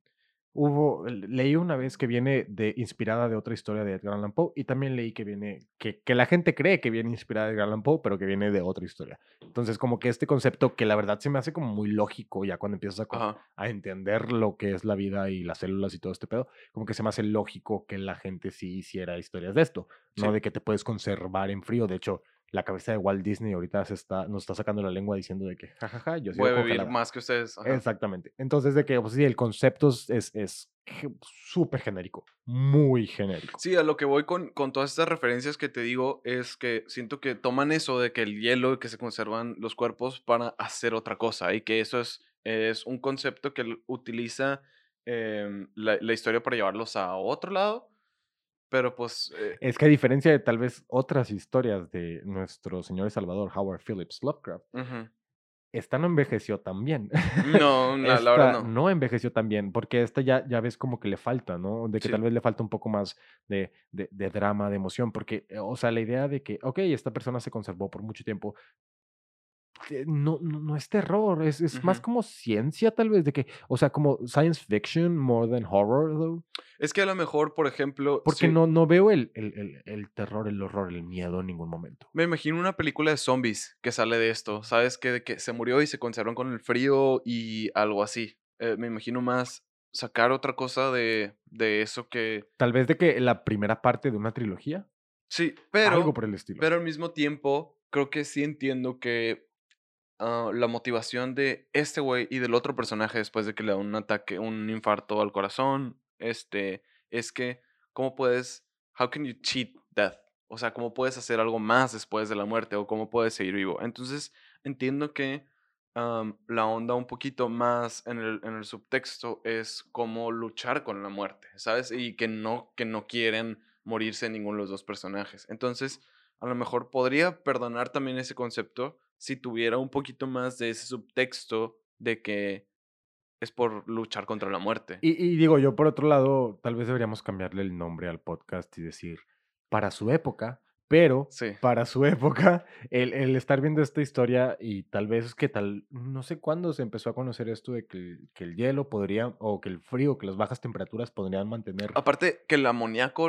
hubo. Leí una vez que viene de, inspirada de otra historia de Edgar Allan Poe. Y también leí que viene. Que, que la gente cree que viene inspirada de Edgar Allan Poe, pero que viene de otra historia. Entonces, como que este concepto que la verdad se me hace como muy lógico ya cuando empiezas a, a entender lo que es la vida y las células y todo este pedo, como que se me hace lógico que la gente sí hiciera historias de esto, no de que te puedes conservar en frío. De hecho, la cabeza de Walt Disney ahorita se está, nos está sacando la lengua diciendo de que, jajaja, yo sigo Voy a vivir congelada". más que ustedes. ajá. Exactamente. Entonces, de que, pues sí, el concepto es- es súper genérico, muy genérico. Sí, a lo que voy con, con todas estas referencias que te digo es que siento que toman eso de que el hielo y que se conservan los cuerpos para hacer otra cosa y que eso es, es un concepto que utiliza em, la, la historia para llevarlos a otro lado, pero pues eh, Es que a diferencia de tal vez otras historias de nuestro señor salvador Howard Phillips Lovecraft, esta no envejeció tan bien. no, la verdad Esta no. envejeció tan bien, porque esta ya, ya ves como que le falta, ¿no? De que Sí. tal vez le falta un poco más de, de- de drama, de emoción, porque, eh, o sea, la idea de que, ok, esta persona se conservó por mucho tiempo, no, no, no es terror, es, es más como ciencia tal vez, de que, o sea, como science fiction more than horror, though. Es que a lo mejor, por ejemplo, Porque sí, no, no veo el, el, el- el terror, el horror, el miedo en ningún momento. me imagino una película de zombies que sale de esto, ¿sabes? Que, de que se murió y se conservan con el frío y algo así. Eh, me imagino más sacar otra cosa de, de eso que... Tal vez de que la primera parte de una trilogía. Sí, Algo pero, por el estilo. pero al mismo tiempo creo que sí entiendo que ah, la motivación de este güey y del otro personaje después de que le da un ataque, un infarto al corazón, este, es que, ¿cómo puedes, how can you cheat death? O sea, ¿cómo puedes hacer algo más después de la muerte o cómo puedes seguir vivo? Entonces, entiendo que la onda un poquito más en el, en el subtexto es cómo luchar con la muerte, ¿sabes? Y que no, que no quieren morirse ninguno de los dos personajes. Entonces, a lo mejor podría perdonar también ese concepto si tuviera un poquito más de ese subtexto de que es por luchar contra la muerte. Y, y digo, yo por otro lado, tal vez deberíamos cambiarle el nombre al podcast y decir, para su época, pero Sí. para su época, el, el estar viendo esta historia y tal vez es que tal, no sé cuándo se empezó a conocer esto de que, el- que el hielo podría, o que el frío, que las bajas temperaturas podrían mantener. Aparte que el amoníaco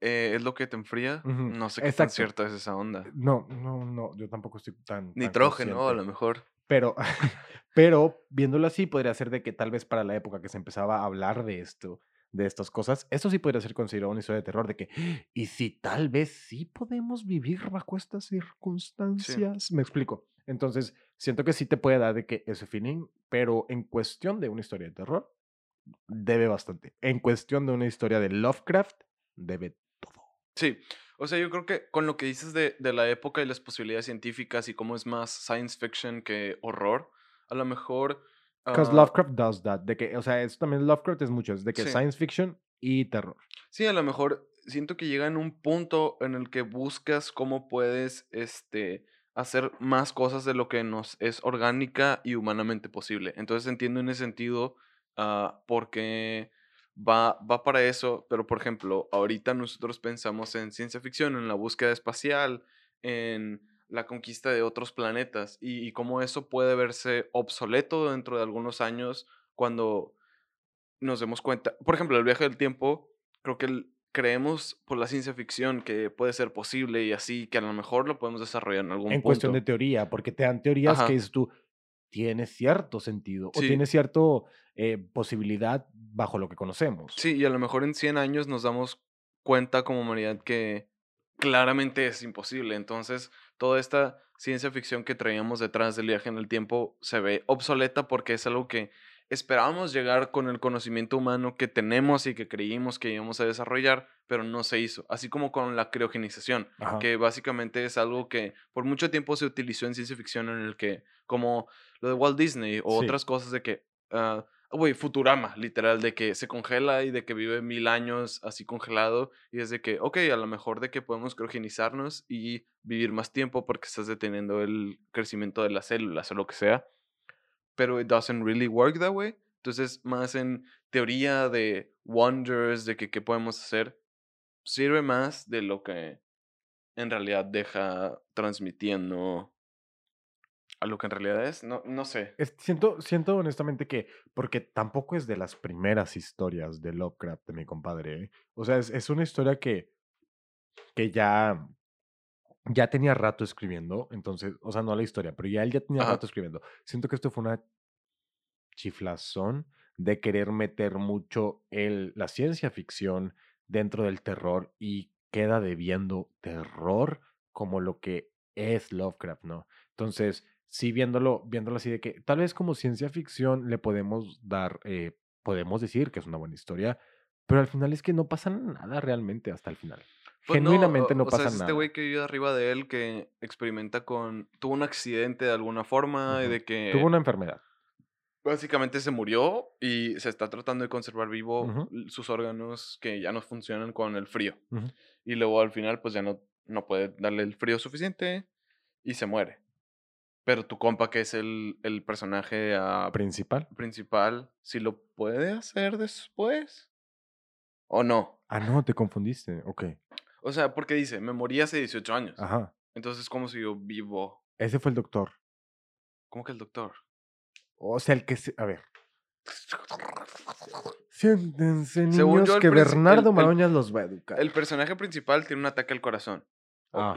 eh, es lo que te enfría, no sé qué tan exacto. cierta es esa onda. No, no, no, yo tampoco estoy tan... tan Nitrógeno, a consciente. lo mejor. Pero, pero viéndolo así, podría ser de que tal vez para la época que se empezaba a hablar de esto, de estas cosas, eso sí podría ser considerado una historia de terror, de que, y si tal vez sí podemos vivir bajo estas Sí. circunstancias, me explico. Entonces, siento que sí te puede dar de que ese feeling, pero en cuestión de una historia de terror, debe bastante. En cuestión de una historia de Lovecraft, debe. Sí, o sea, yo creo que con lo que dices de, de la época y las posibilidades científicas y cómo es más science fiction que horror, a lo mejor... Because ah, Lovecraft does that, de que, o sea, eso también Lovecraft es mucho, es de que Sí. science fiction y terror. Sí, a lo mejor siento que llega en un punto en el que buscas cómo puedes este, hacer más cosas de lo que nos es orgánica y humanamente posible. Entonces entiendo en ese sentido ah, porque va, va para eso, pero por ejemplo, ahorita nosotros pensamos en ciencia ficción, en la búsqueda espacial, en la conquista de otros planetas y, y cómo eso puede verse obsoleto dentro de algunos años cuando nos demos cuenta. Por ejemplo, el viaje del tiempo, creo que el- creemos por la ciencia ficción que puede ser posible y así, que a lo mejor lo podemos desarrollar en algún En punto. cuestión de teoría, porque te dan teorías Ajá. que dices tú, tiene cierto sentido o tiene cierta posibilidad bajo lo que conocemos. Sí, y a lo mejor en 100 años nos damos cuenta como humanidad que claramente es imposible. Entonces, toda esta ciencia ficción que traíamos detrás del viaje en el tiempo se ve obsoleta porque es algo que esperábamos llegar con el conocimiento humano que tenemos y que creímos que íbamos a desarrollar, pero no se hizo. Así como con la criogenización, Ajá. que básicamente es algo que por mucho tiempo se utilizó en ciencia ficción en el que, como lo de Walt Disney o Sí. otras cosas de que, ah, güey, Futurama, literal, de que se congela y de que vive mil años así congelado y es de que, ok, a lo mejor de que podemos criogenizarnos y vivir más tiempo porque estás deteniendo el crecimiento de las células o lo que sea, pero it doesn't really work that way. Entonces, más en teoría de wonders, de que qué podemos hacer, sirve más de lo que en realidad deja transmitiendo a lo que en realidad es. No, no sé. Siento, siento honestamente que, porque tampoco es de las primeras historias de Lovecraft, de mi compadre. ¿eh? O sea, es, es una historia que, que ya, ya tenía rato escribiendo, entonces, o sea, no la historia, pero ya él ya tenía Ajá. rato escribiendo. Siento que esto fue una chiflazón de querer meter mucho el, la ciencia ficción dentro del terror y queda debiendo terror como lo que es Lovecraft, ¿no? Entonces, sí, viéndolo, viéndolo así de que tal vez como ciencia ficción le podemos dar, eh, podemos decir que es una buena historia, pero al final es que no pasa nada realmente hasta el final. Pues no, Genuinamente o- no o sea, pasa es este nada. güey que vive arriba de él que experimenta con. Tuvo un accidente de alguna forma y Ujú. de que. Tuvo una enfermedad. Básicamente se murió y se está tratando de conservar vivo Ujú. l- sus órganos que ya no funcionan con el frío. Ujú. Y luego al final, pues ya no, no puede darle el frío suficiente y se muere. Pero tu compa, que es el, el personaje ah, Principal. principal, si lo puede hacer después. ¿O no? Ah, no, te confundiste. Ok. O sea, porque dice, me morí hace 18 años. Ajá. Entonces, ¿cómo siguió vivo? Ese fue el doctor. ¿Cómo que el doctor? O sea, el que se... A ver. Siéntense, Según niños, yo, el que Bernardo Maroñas los va a educar. El personaje principal tiene un ataque al corazón.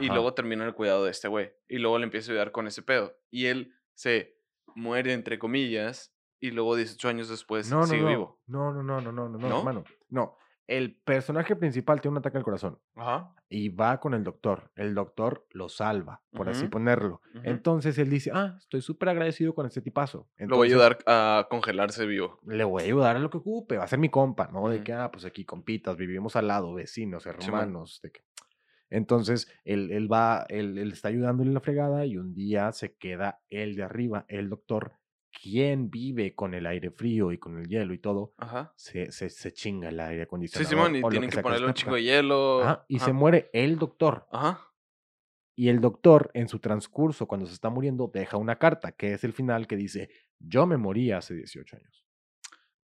Y luego termina el cuidado de este güey. Y luego le empieza a ayudar con ese pedo. Y él se muere, entre comillas. y luego 18 años después No, no, sigue no. vivo. No, no, no, no, no, no, ¿No? hermano. No. El personaje principal tiene un ataque al corazón Ajá. y va con el doctor. El doctor lo salva, por así ponerlo. Entonces él dice, ah, estoy súper agradecido con este tipazo. Lo voy a ayudar a congelarse vivo. Le voy a ayudar a lo que ocupe, va a ser mi compa, ¿no? De que, ah, pues aquí compitas, vivimos al lado, vecinos, hermanos. de que... Entonces, él, él va, él, él está ayudándole en la fregada y un día se queda él de arriba, el doctor, quien vive con el aire frío y con el hielo y todo, Ajá. se, se, se chinga el aire Sí, acondicionador. Simón, y tienen que que ponerle un chico de hielo. Ajá, y se Ajá. muere el doctor. Ajá. Y el doctor, en su transcurso, cuando se está muriendo, deja una carta, que es el final, que dice, yo me morí hace 18 años.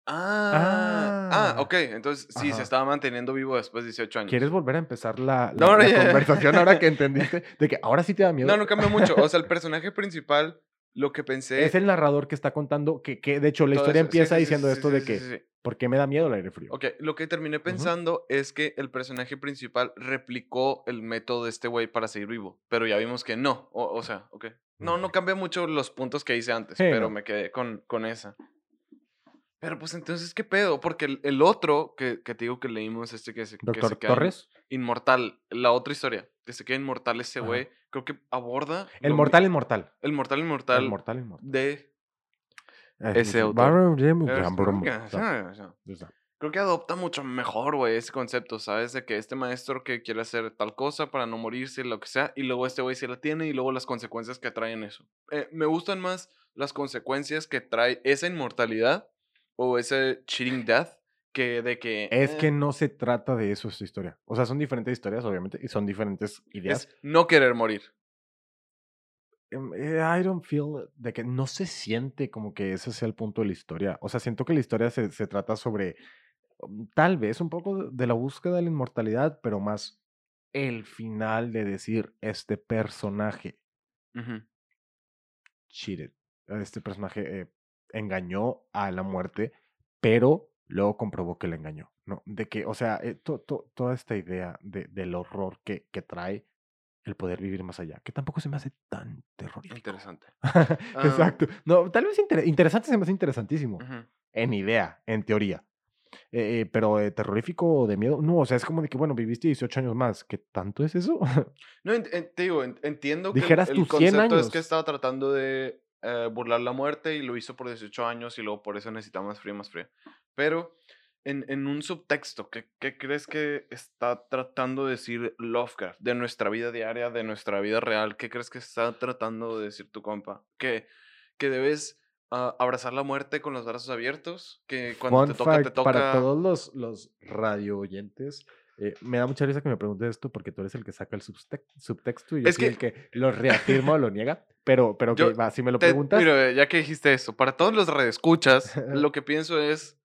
Ah, ah, Ah. ok. Entonces sí, se Ajá. estaba manteniendo vivo después de 18 años. ¿Quieres volver a empezar la, la- no, la conversación ahora que entendiste? De que ahora sí te da miedo. No, no cambia mucho. O sea, el personaje principal, lo que pensé. Es el narrador que está contando que, que de hecho, la historia eso. Empieza sí, diciendo sí, esto sí, de que. ¿por qué me da miedo el aire frío? Ok, lo que terminé pensando es que el personaje principal replicó el método de este güey para seguir vivo. Pero ya vimos que no. O, o sea, ok. No, no Ok. cambia mucho los puntos que hice antes, Sí, pero no. me quedé con, con esa. Pero pues entonces, ¿qué pedo? Porque el, el otro que, que te digo que leímos, este que se, que Doctor se queda in- Torres, inmortal, la otra historia, que se queda inmortal ese güey, creo que aborda... el mi- mortal inmortal. El mortal inmortal El mortal inmortal. de... Ese dice, autor. "Barrow Jim Es- Gambrum". ya, O sea, ya, ya. o sea, Creo que adopta mucho mejor, güey, ese concepto, ¿sabes? De que este maestro que quiere hacer tal cosa para no morirse, lo que sea, y luego este güey sí la tiene y luego las consecuencias que traen eso. Eh, me gustan más las consecuencias que trae esa inmortalidad o ese cheating death que de que... Es eh, que no se trata de eso esta historia. O sea, son diferentes historias, obviamente, y son diferentes ideas. es no querer morir. Em, eh, I don't feel de que no se siente como que ese sea el punto de la historia. O sea, siento que la historia se, se trata sobre um, tal vez un poco de, la búsqueda de la inmortalidad, pero más el final de decir este personaje cheated. Este personaje eh, engañó a la muerte, pero luego comprobó que le engañó. ¿no? De que, o sea, eh, to- to- toda esta idea de- del horror que, que trae el poder vivir más allá, que tampoco se me hace tan terrorífico. Interesante. Exacto. No, tal vez inter- interesante se me hace interesantísimo. Ujú. En idea, en teoría. Eh, eh, pero eh, terrorífico de miedo, no, o sea, es como de que, bueno, viviste 18 años más. ¿Qué tanto es eso? No, en- en- te digo, en- entiendo que el- el, tú 100 concepto es que años. estaba tratando de eh, burlar la muerte y lo hizo por 18 años y luego por eso necesita más frío, más frío. Pero en, en un subtexto, ¿qué, ¿qué crees que está tratando de decir Lovecraft de nuestra vida diaria, de nuestra vida real? ¿Qué crees que está tratando de decir tu compa? Que, que debes ah, abrazar la muerte con los brazos abiertos, que cuando Fun te toca, te toca... Para todos los, los radio oyentes, eh, me da mucha risa que me preguntes esto porque tú eres el que saca el subtex- subtexto y yo Es soy el que lo reafirma o lo niega. Pero, pero Yo que va, si me lo Te- preguntas, mira, ya que dijiste eso, para todos los redescuchas, lo que pienso es,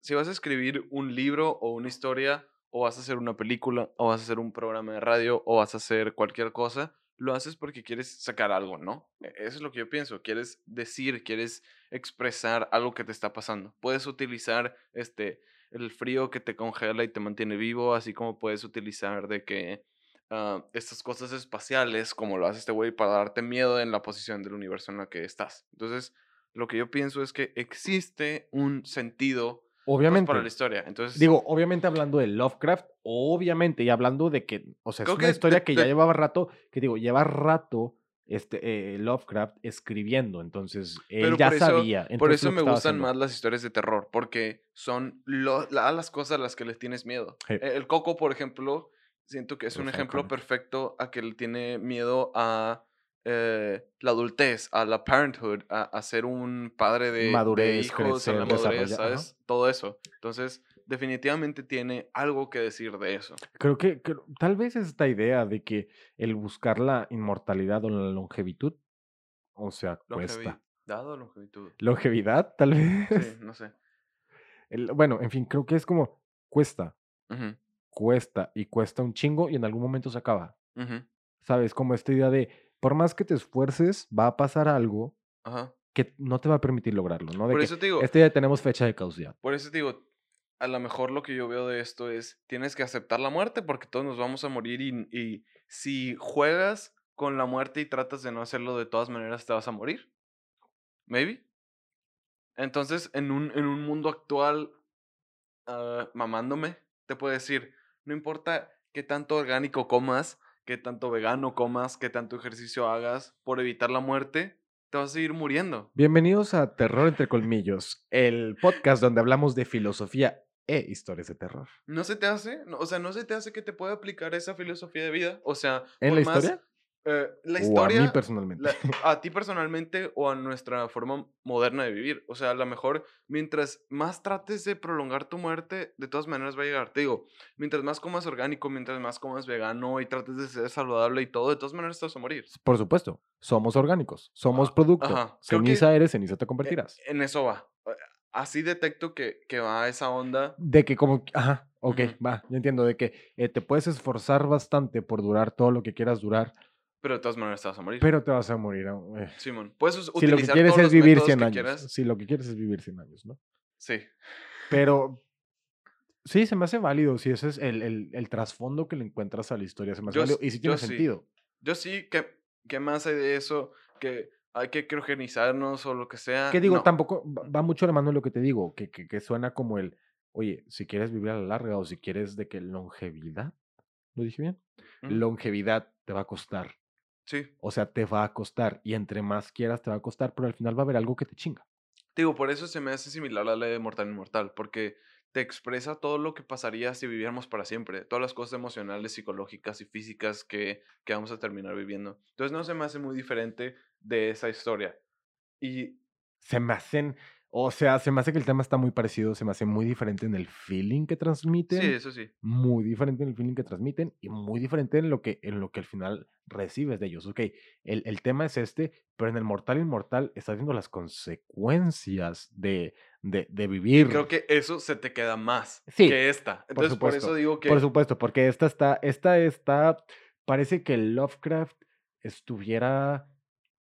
si vas a escribir un libro o una historia, o vas a hacer una película, o vas a hacer un programa de radio, o vas a hacer cualquier cosa, lo haces porque quieres sacar algo, ¿no? E- Eso es lo que yo pienso, quieres decir, quieres expresar algo que te está pasando. Puedes utilizar este el frío que te congela y te mantiene vivo, así como puedes utilizar de que ah, estas cosas espaciales, como lo hace este güey, para darte miedo en la posición del universo en la que estás. Entonces, lo que yo pienso es que existe un sentido pues, obviamente. para la historia. Entonces, Digo, obviamente hablando de Lovecraft, obviamente, y hablando de que, o sea, es una que historia que ya llevaba rato, que digo, lleva rato este, eh, Lovecraft escribiendo, entonces él Pero ya por eso- sabía. por eso me gustan haciendo. más las historias de terror, porque son lo- la- las cosas a las que les tienes miedo. Sí. E- El coco, por ejemplo, siento que es un Uf, ejemplo perfecto a que le tiene miedo a eh, la adultez, a la parenthood, a, a ser un padre de, de Madurez, hijos, a la crecer, madurez, desarrollar, ajá. ¿sabes? Todo eso. Entonces, definitivamente tiene algo que decir de eso. Creo que tal vez esta idea de que el buscar la inmortalidad o la longevitud, o sea, cuesta. Longevidad o longevitud. Longevidad, tal vez. Sí, no sé. El- bueno, en fin, creo que es como cuesta, cuesta y cuesta un chingo y en algún momento se acaba. ¿Sabes? Como esta idea de, por más que te esfuerces, va a pasar algo Ajá. que no te va a permitir lograrlo, ¿no? De Por que eso te digo, este día tenemos fecha de caducidad. Por eso te digo, a lo mejor lo que yo veo de esto es, tienes que aceptar la muerte porque todos nos vamos a morir y, y si juegas con la muerte y tratas de no hacerlo de todas maneras, te vas a morir. Maybe. Entonces, en un, en un mundo actual, ah, mamándome, te puedo decir, no importa qué tanto orgánico comas, qué tanto vegano comas, qué tanto ejercicio hagas por evitar la muerte, te vas a seguir muriendo. Bienvenidos a Terror entre Colmillos, el podcast donde hablamos de filosofía e historias de terror. ¿No se te hace? No, o sea, ¿no se te hace que te pueda aplicar esa filosofía de vida? O sea, ¿En la más, historia? eh, la O a mí historia, personalmente. la- a ti personalmente o a nuestra forma moderna de vivir. O sea, a lo mejor mientras más trates de prolongar tu muerte, de todas maneras va a llegar. Te digo, mientras más comas orgánico, mientras más comas vegano y trates de ser saludable y todo, de todas maneras te vas a morir. Por supuesto, somos orgánicos, somos Ah, producto. ajá, creo que- Ceniza eres, ceniza te convertirás. En eso va. Así detecto que, que va esa onda. De que como, ajá, ok, Ujú. va, yo entiendo, de que eh, te puedes esforzar bastante por durar todo lo que quieras durar, Pero de todas maneras te vas a morir. pero te vas a morir. Eh, Simón, puedes Si lo que quieres todos es vivir métodos 100 que años. Si lo que quieres es vivir 100 años, ¿no? Sí. Pero sí, se me hace válido. Si ese es el, el, el trasfondo que le encuentras a la historia, se me hace Yo válido. Y sí tiene sí. sentido. Yo sí, que, que más hay de eso, que hay que criogenizarnos o lo que sea. Que digo, no. tampoco va mucho la mano de lo que te digo, que, que, que suena como el, oye, si quieres vivir a la larga o si quieres de que longevidad, ¿lo dije bien? Longevidad te va a costar. Sí. O sea, te va a costar. Y entre más quieras, te va a costar, pero al final va a haber algo que te chinga. Digo, por eso se me hace similar a la ley de mortal inmortal, porque te expresa todo lo que pasaría si viviéramos para siempre, todas las cosas emocionales, psicológicas y físicas que, que vamos a terminar viviendo. Entonces no se me hace muy diferente de esa historia. Y Se me hacen, o sea, se me hace que el tema está muy parecido, se me hace muy diferente en el feeling que sí, transmiten. eso sí. muy diferente en el feeling que transmiten y muy diferente en lo que, en lo que al final recibes de ellos. Ok, el, el tema es este, pero en el Mortal Inmortal estás viendo las consecuencias de, de, de Y vivir. creo que eso se te queda más Sí, que esta. Entonces por, supuesto, eso digo que... Por supuesto, porque esta está, esta está, parece que Lovecraft estuviera,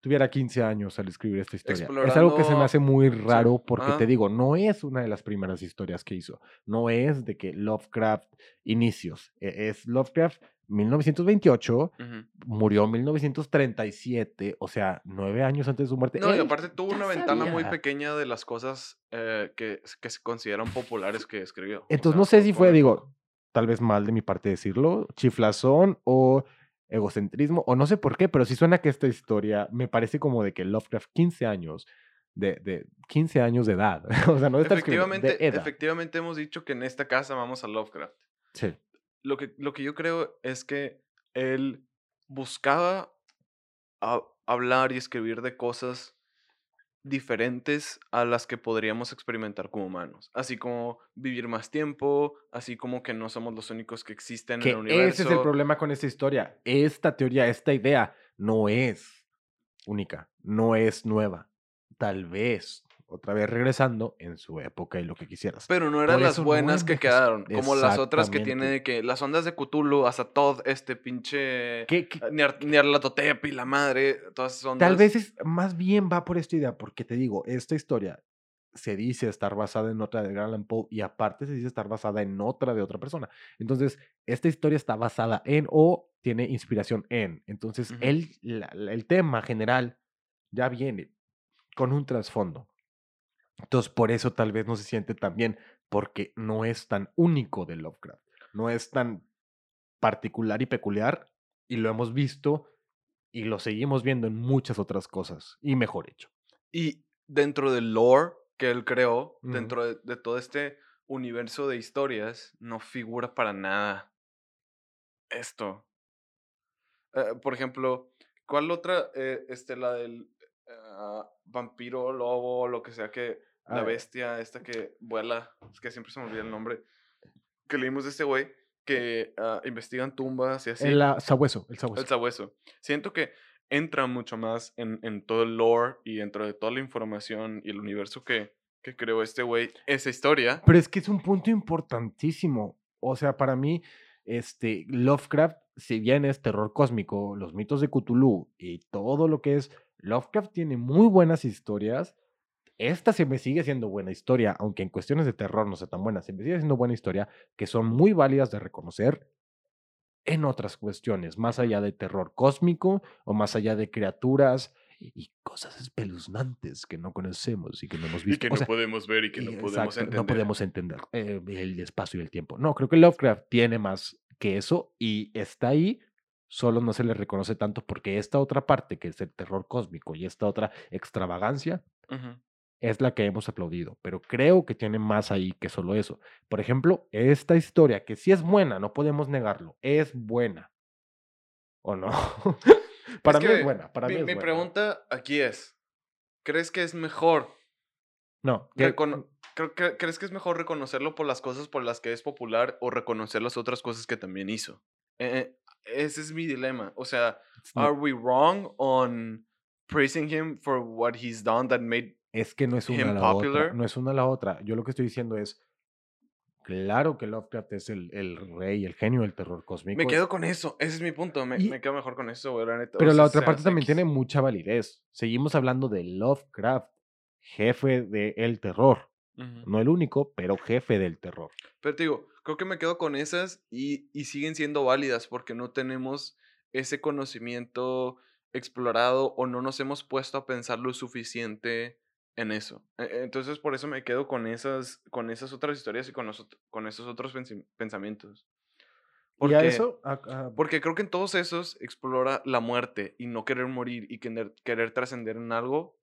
tuviera 15 años al escribir esta historia. Es algo que se me Explorando- hace muy sí, raro porque te digo, no es una de las primeras historias que hizo. No es de que Lovecraft inicios. e- Es Lovecraft 1928, Ujú. murió 1937, o sea, nueve años antes de su muerte. No, y aparte tuvo una ventana muy pequeña de las cosas eh, que, que se consideran populares que escribió. O Entonces sea, no sé si fue, digo, tal vez mal de mi parte decirlo, chiflazón o egocentrismo, o no sé por qué, pero sí suena que esta historia me parece como de que Lovecraft, 15 años, de, de 15 años de edad, o sea, no de Efectivamente, edad. efectivamente hemos dicho que en esta casa vamos a Lovecraft. Sí. Lo que, lo que yo creo es que él buscaba ha- hablar y escribir de cosas diferentes a las que podríamos experimentar como humanos. Así como vivir más tiempo, así como que no somos los únicos que existen Que en el universo. ese es el problema con esta historia. Esta teoría, esta idea no es única, no es nueva. Tal vez, otra vez regresando en su época y lo que quisieras. Pero no eran Por las no buenas es que quedaron, como las otras que tiene que las ondas de Cthulhu, hasta todo este pinche ¿Qué- qué- Niar- Nyarlathotep y la madre, todas esas ondas. Tal vez es más bien va por esta idea, porque te digo, esta historia se dice estar basada en otra de Edgar Allan Poe y aparte se dice estar basada en otra de otra persona. Entonces, esta historia está basada en o tiene inspiración en. Entonces, Ujú. el, la- la- el tema general ya viene con un trasfondo. Entonces, por eso tal vez no se siente tan bien, porque no es tan único de Lovecraft, no es tan particular y peculiar, y lo hemos visto y lo seguimos viendo en muchas otras cosas, y mejor hecho. Y dentro del lore que él creó, dentro de, de todo este universo de historias, no figura para nada esto. Eh, por ejemplo, ¿cuál otra? Eh, este, la del ah, vampiro, lobo, lo que sea que. La Ah, bestia, esta que vuela, es que siempre se me olvida el nombre. Que leímos de este güey que ah, investigan tumbas y así. El ah, sabueso, el El sabueso. sabueso. Siento que entra mucho más en, en todo el lore y dentro de toda la información y el universo que, que creó este güey, esa historia. Pero es que es un punto importantísimo. O sea, para mí, este, Lovecraft, si bien es terror cósmico, los mitos de Cthulhu y todo lo que es, Lovecraft tiene muy buenas historias. Esta se me sigue siendo buena historia, aunque en cuestiones de terror no sea tan buena, se me sigue siendo buena historia, que son muy válidas de reconocer en otras cuestiones, más allá de terror cósmico o más allá de criaturas y cosas espeluznantes que no conocemos y que no hemos Y visto. que O no sea, podemos ver y que no y- podemos exacto, entender. no podemos entender eh, el espacio y el tiempo. No, creo que Lovecraft tiene más que eso y está ahí, solo no se le reconoce tanto porque esta otra parte, que es el terror cósmico y esta otra extravagancia, Ujú. Es la que hemos aplaudido, pero creo que tiene más ahí que solo eso. Por ejemplo, esta historia, que sí es buena, no podemos negarlo, es buena. ¿O no? para Es mí es buena, para mi, mí es mi buena. pregunta aquí es, ¿crees que es mejor No, que- ¿Crees que es mejor reconocerlo por las cosas por las que es popular o reconocer las otras cosas que también hizo? Eh, eh, ese es mi dilema. O sea, ¿are we wrong on praising him for what he's done that made... es que no es una a la otra, no es una a la otra. Yo lo que estoy diciendo es, claro que Lovecraft es el, el rey, el genio del terror cósmico. Me quedo con eso, ese es mi punto. Me, Y- me quedo mejor con eso, güey, la neta. o Pero la otra parte también X. tiene mucha validez. Seguimos hablando de Lovecraft, jefe del terror. Ujú. No el único, pero jefe del terror. Pero te digo, creo que me quedo con esas y, y siguen siendo válidas porque no tenemos ese conocimiento explorado o no nos hemos puesto a pensar lo suficiente en eso. E- Entonces por eso me quedo con esas, con esas otras historias y con, los con esos otros pensamientos. y a Porque, eso, a- a- porque creo que en todos esos explora la muerte y no querer morir y querer, querer trascender en algo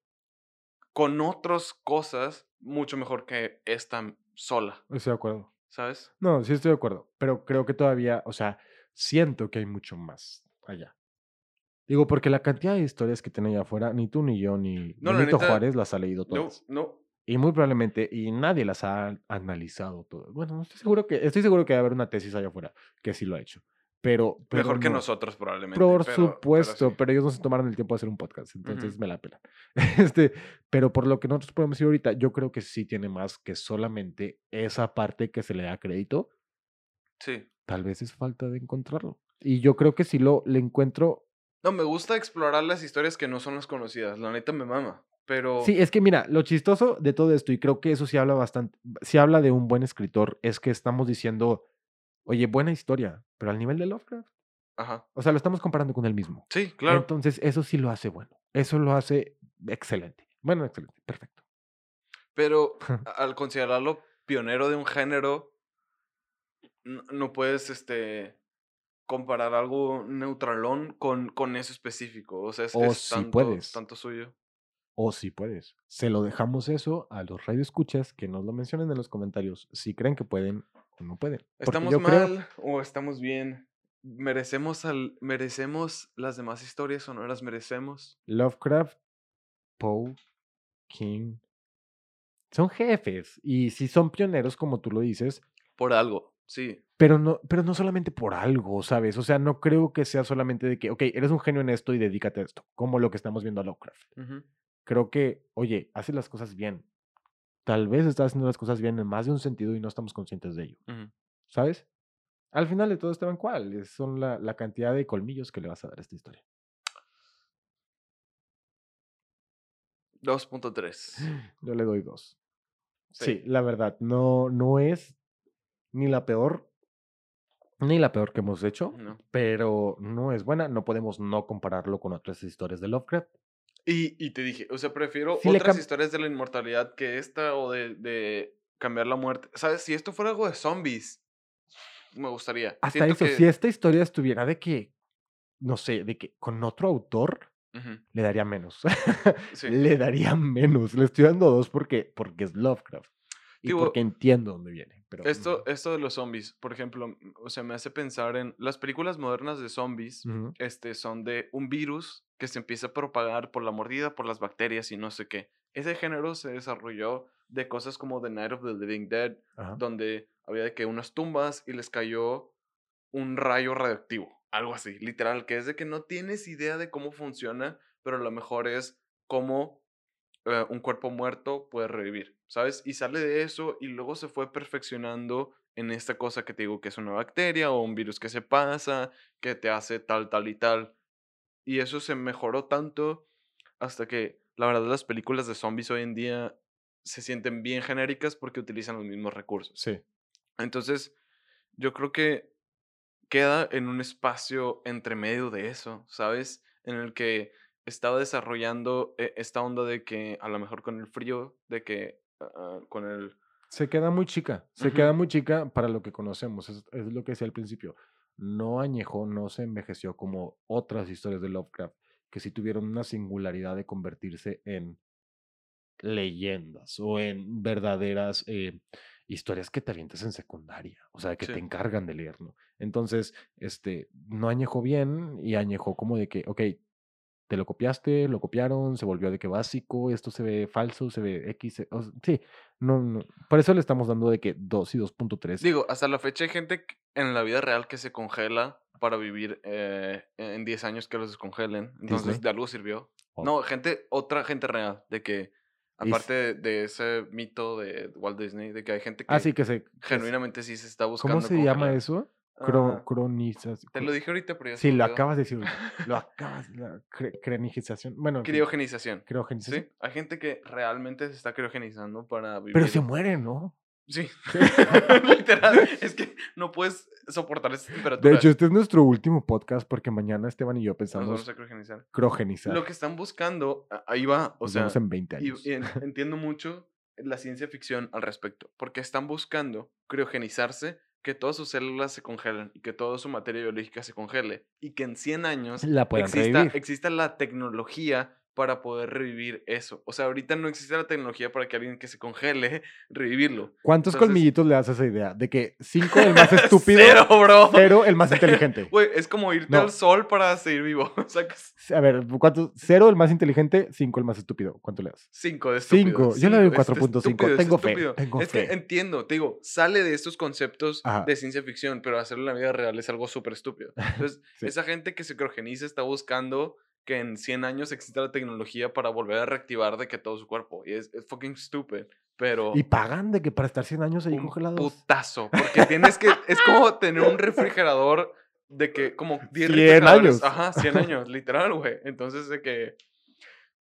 con otras cosas mucho mejor que esta sola, estoy de acuerdo. ¿sabes? No, sí estoy de acuerdo. Pero creo que todavía, o sea, siento que hay mucho más allá. Digo, porque la cantidad de historias que tiene allá afuera, ni tú, ni yo, ni No, la Benito neta, Juárez las ha leído No, todas. no. Y muy probablemente, y nadie las ha analizado todas. Bueno, no estoy seguro que, estoy seguro que va a haber una tesis allá afuera que sí lo ha hecho. Pero, pero Mejor que no. nosotros probablemente. Por pero- supuesto, pero pero, sí. ellos no se tomaron el tiempo de hacer un podcast, entonces Ujú. me la pelan. Este, pero por lo que nosotros podemos decir ahorita, yo creo que sí tiene más que solamente esa parte que se le da crédito. Sí. Tal vez es falta de encontrarlo. Y yo creo que si lo le encuentro. No, me gusta explorar las historias que no son las conocidas. La neta me mama. Pero. Sí, es que mira, lo chistoso de todo esto, y creo que eso sí habla bastante, sí habla de un buen escritor, es que estamos diciendo, oye, buena historia, pero al nivel de Lovecraft. Ajá. O sea, lo estamos comparando con él mismo. Sí, claro. Entonces, eso sí lo hace bueno. Eso lo hace excelente. Bueno, excelente, perfecto. Pero al considerarlo pionero de un género, n- no puedes este comparar algo neutralón con, con eso específico. O sea, es, O es tanto, puedes. tanto suyo. O si puedes. Se lo dejamos eso a los radioescuchas que nos lo mencionen en los comentarios si creen que pueden o no pueden. ¿Estamos creo- mal o estamos bien? ¿Merecemos, al, ¿Merecemos las demás historias o no las merecemos? Lovecraft, Poe, King. Son jefes. Y si son pioneros, como tú lo dices, Por algo, sí. Pero no, pero no solamente por algo, ¿sabes? O sea, no creo que sea solamente de que, ok, eres un genio en esto y dedícate a esto, como lo que estamos viendo a Lovecraft. Creo que, oye, haces las cosas bien. Tal vez estás haciendo las cosas bien en más de un sentido y no estamos conscientes de ello. ¿sabes? Al final de todo, Esteban, ¿cuál? Son la, la cantidad de colmillos que le vas a dar a esta historia. 2.3. Yo le doy dos. Sí, Sí. la verdad, no, no es ni la peor, ni la peor que hemos hecho, No. pero no es buena. No podemos no compararlo con otras historias de Lovecraft. Y, y te dije, o sea, prefiero Sí otras historias de la inmortalidad que esta o de, de cambiar la muerte. ¿Sabes? Si esto fuera algo de zombies, me gustaría. Hasta Siento eso, que- si esta historia estuviera de que, no sé, de que con otro autor, le daría menos. Sí. Le daría menos. Le estoy dando dos porque, porque es Lovecraft. Y Digo, porque entiendo dónde viene. Pero, Esto, mm, esto de los zombies, por ejemplo, o sea, me hace pensar en las películas modernas de zombies, ujú, este, son de un virus que se empieza a propagar por la mordida, por las bacterias y no sé qué. Ese género se desarrolló de cosas como The Night of the Living Dead, ajá. donde había de que unas tumbas y les cayó un rayo radioactivo, algo así, literal, que es de que no tienes idea de cómo funciona, pero lo mejor es cómo eh, un cuerpo muerto puede revivir, ¿sabes? Y sale de eso y luego se fue perfeccionando en esta cosa que te digo que es una bacteria o un virus que se pasa, que te hace tal, tal y tal. Y eso se mejoró tanto hasta que, la verdad, las películas de zombies hoy en día se sienten bien genéricas porque utilizan los mismos recursos. Sí. Entonces, yo creo que queda en un espacio entre medio de eso, ¿sabes? En el que estaba desarrollando eh, esta onda de que a lo mejor con el frío, de que ah, ah, con el... Se queda muy chica, se queda muy chica para lo que conocemos, es, es lo que decía al principio. No añejó, no se envejeció como otras historias de Lovecraft, que sí tuvieron una singularidad de convertirse en leyendas o en verdaderas eh, historias que te avientas en secundaria, o sea, que te encargan de leer, ¿no? Entonces, este, no añejó bien y añejó como de que, ok, te lo copiaste, lo copiaron, se volvió de que básico, esto se ve falso, se ve X, se- o sí, no, no, por eso le estamos dando de que 2 y 2.3. Digo, hasta la fecha hay gente en la vida real que se congela para vivir eh, en 10 años que los descongelen. Entonces, Disney. de algo sirvió. Oh. No, gente, otra gente real, de que, aparte de, de ese mito de Walt Disney, de que hay gente que Así que se... que se- genuinamente sí se está buscando ¿Cómo se llama eso? Cro, cronización. te lo dije ahorita, pero ya Sí, lo acabas de decir. Lo acabas, la cre- crenigización. Bueno, Criogenización. criogenización. Sí, hay gente que realmente se está criogenizando para vivir. Pero se mueren, ¿no? Sí, literal. Es que no puedes soportar esa temperatura. De hecho, este es nuestro último podcast porque mañana Esteban y yo nos vamos pensamos a criogenizar. criogenizar. Lo que están buscando, ahí va, o Nos sea, vemos en 20 y- años. y en- entiendo mucho la ciencia ficción al respecto, porque están buscando criogenizarse, que todas sus células se congelen y que toda su materia biológica se congele y que en 100 años La exista, exista la tecnología para poder revivir eso. O sea, ahorita no existe la tecnología para que alguien que se congele, revivirlo. ¿Cuántos entonces- colmillitos le das a esa idea? De que 5 el más estúpido, Cero, bro. 0 el más inteligente. Güey, es como irte No. al sol para seguir vivo. O sea, que es A ver, ¿cuánto? 0 el más inteligente, 5 el más estúpido. ¿Cuánto le das? cinco de Cinco. estúpido. Yo le doy un Cinco, es 4.5. estúpido, es Tengo fe, tengo es fe. que entiendo, te digo, sale de estos conceptos Ajá. de ciencia ficción, pero hacerlo en la vida real es algo súper estúpido. Entonces, Sí. esa gente que se criogeniza está buscando que en 100 años exista la tecnología para volver a reactivar de que todo su cuerpo. Y es, es fucking stupid. Pero Y pagan de que para estar 100 años ahí un congelados. putazo. Porque tienes que. Es como tener un refrigerador de que. Como 10 100 refrigeradores. años. Ajá, 100 años, literal, güey. Entonces, de que.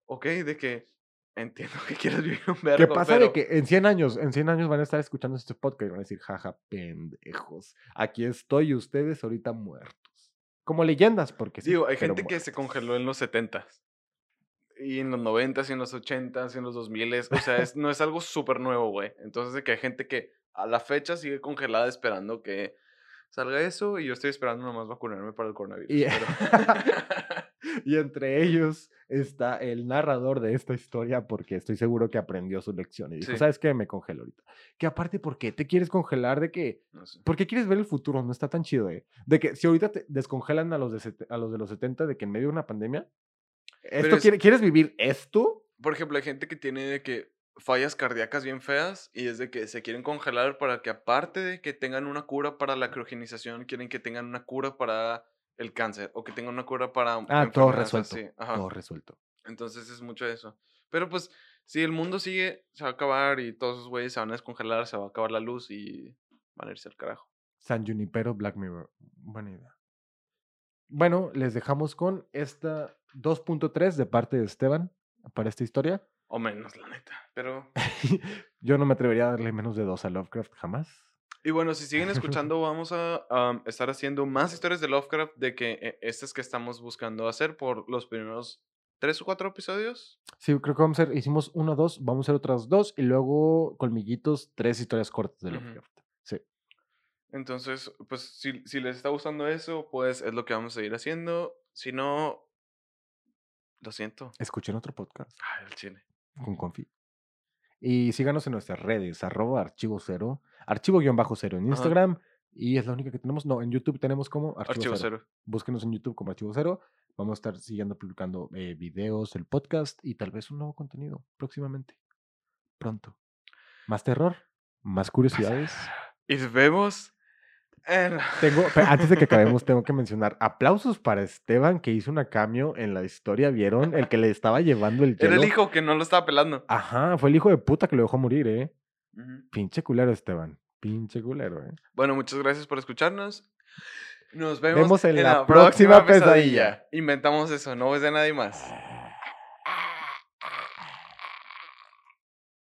Ok, de que. Entiendo que quieres vivir un vergo. ¿Qué pasa pero, de que en 100 años, en 100 años van a estar escuchando este podcast y van a decir, jaja, pendejos. Aquí estoy y ustedes ahorita muertos. Como leyendas, porque sí. Digo, hay gente que se congeló en los 70 y en los 90 y en los 80 y en los 2000 O sea, es, no es algo súper nuevo, güey. Entonces, de que hay gente que a la fecha sigue congelada esperando que salga eso y yo estoy esperando nomás vacunarme para el coronavirus. Y, pero- y entre ellos está el narrador de esta historia porque estoy seguro que aprendió su lección y dijo, Sí. ¿sabes qué? Me congelo ahorita. Que aparte, ¿por qué te quieres congelar de que... no sé. ¿Por qué quieres ver el futuro? No está tan chido, ¿eh? De que si ahorita te descongelan a los de, a los, de los 70 de que en medio de una pandemia... ¿esto es- quiere- ¿Quieres vivir esto? Por ejemplo, hay gente que tiene de que fallas cardíacas bien feas y es de que se quieren congelar para que aparte de que tengan una cura para la criogenización, quieren que tengan una cura para el cáncer o que tengan una cura para Ah, todo resuelto. así. Ajá. Todo resuelto. Entonces es mucho eso. Pero pues, si el mundo sigue, se va a acabar y todos esos güeyes se van a descongelar, se va a acabar la luz y van a irse al carajo. San Junipero, Black Mirror. Buena idea. Bueno, les dejamos con esta 2.3 de parte de Esteban para esta historia. O menos, la neta. Pero. Yo no me atrevería a darle menos de 2 a Lovecraft jamás. Y bueno, si siguen escuchando, vamos a estar haciendo más historias de Lovecraft de que eh, estas que estamos buscando hacer por los primeros tres o cuatro episodios. Sí, creo que vamos a hacer, hicimos uno, dos, vamos a hacer otras dos y luego colmillitos, tres historias cortas de. Lovecraft. Sí. Entonces, pues si, si les está gustando eso, pues es lo que vamos a seguir haciendo. Si no, lo siento. Escuchen otro podcast Ay, el chile. Con Confi. Y síganos en nuestras redes, arroba archivo cero, archivo-cero en Ajá. Instagram. Y es la única que tenemos. No, en YouTube tenemos como archivo, Archivo cero. cero. Búsquenos en YouTube como archivo cero. Vamos a estar siguiendo publicando eh, videos, el podcast y tal vez un nuevo contenido próximamente. Pronto. Más terror, más curiosidades. Y nos vemos. Tengo, pero antes de que acabemos, tengo que mencionar aplausos para Esteban que hizo una cameo en la historia. ¿Vieron? El que le estaba llevando el Era el hielo. hijo que no lo estaba pelando. Ajá, fue el hijo de puta que lo dejó morir, ¿eh? Pinche culero, Esteban. Pinche culero, ¿eh? Bueno, muchas gracias por escucharnos. Nos vemos, Vemos en la próxima pesadilla. Inventamos eso, no es de nadie más.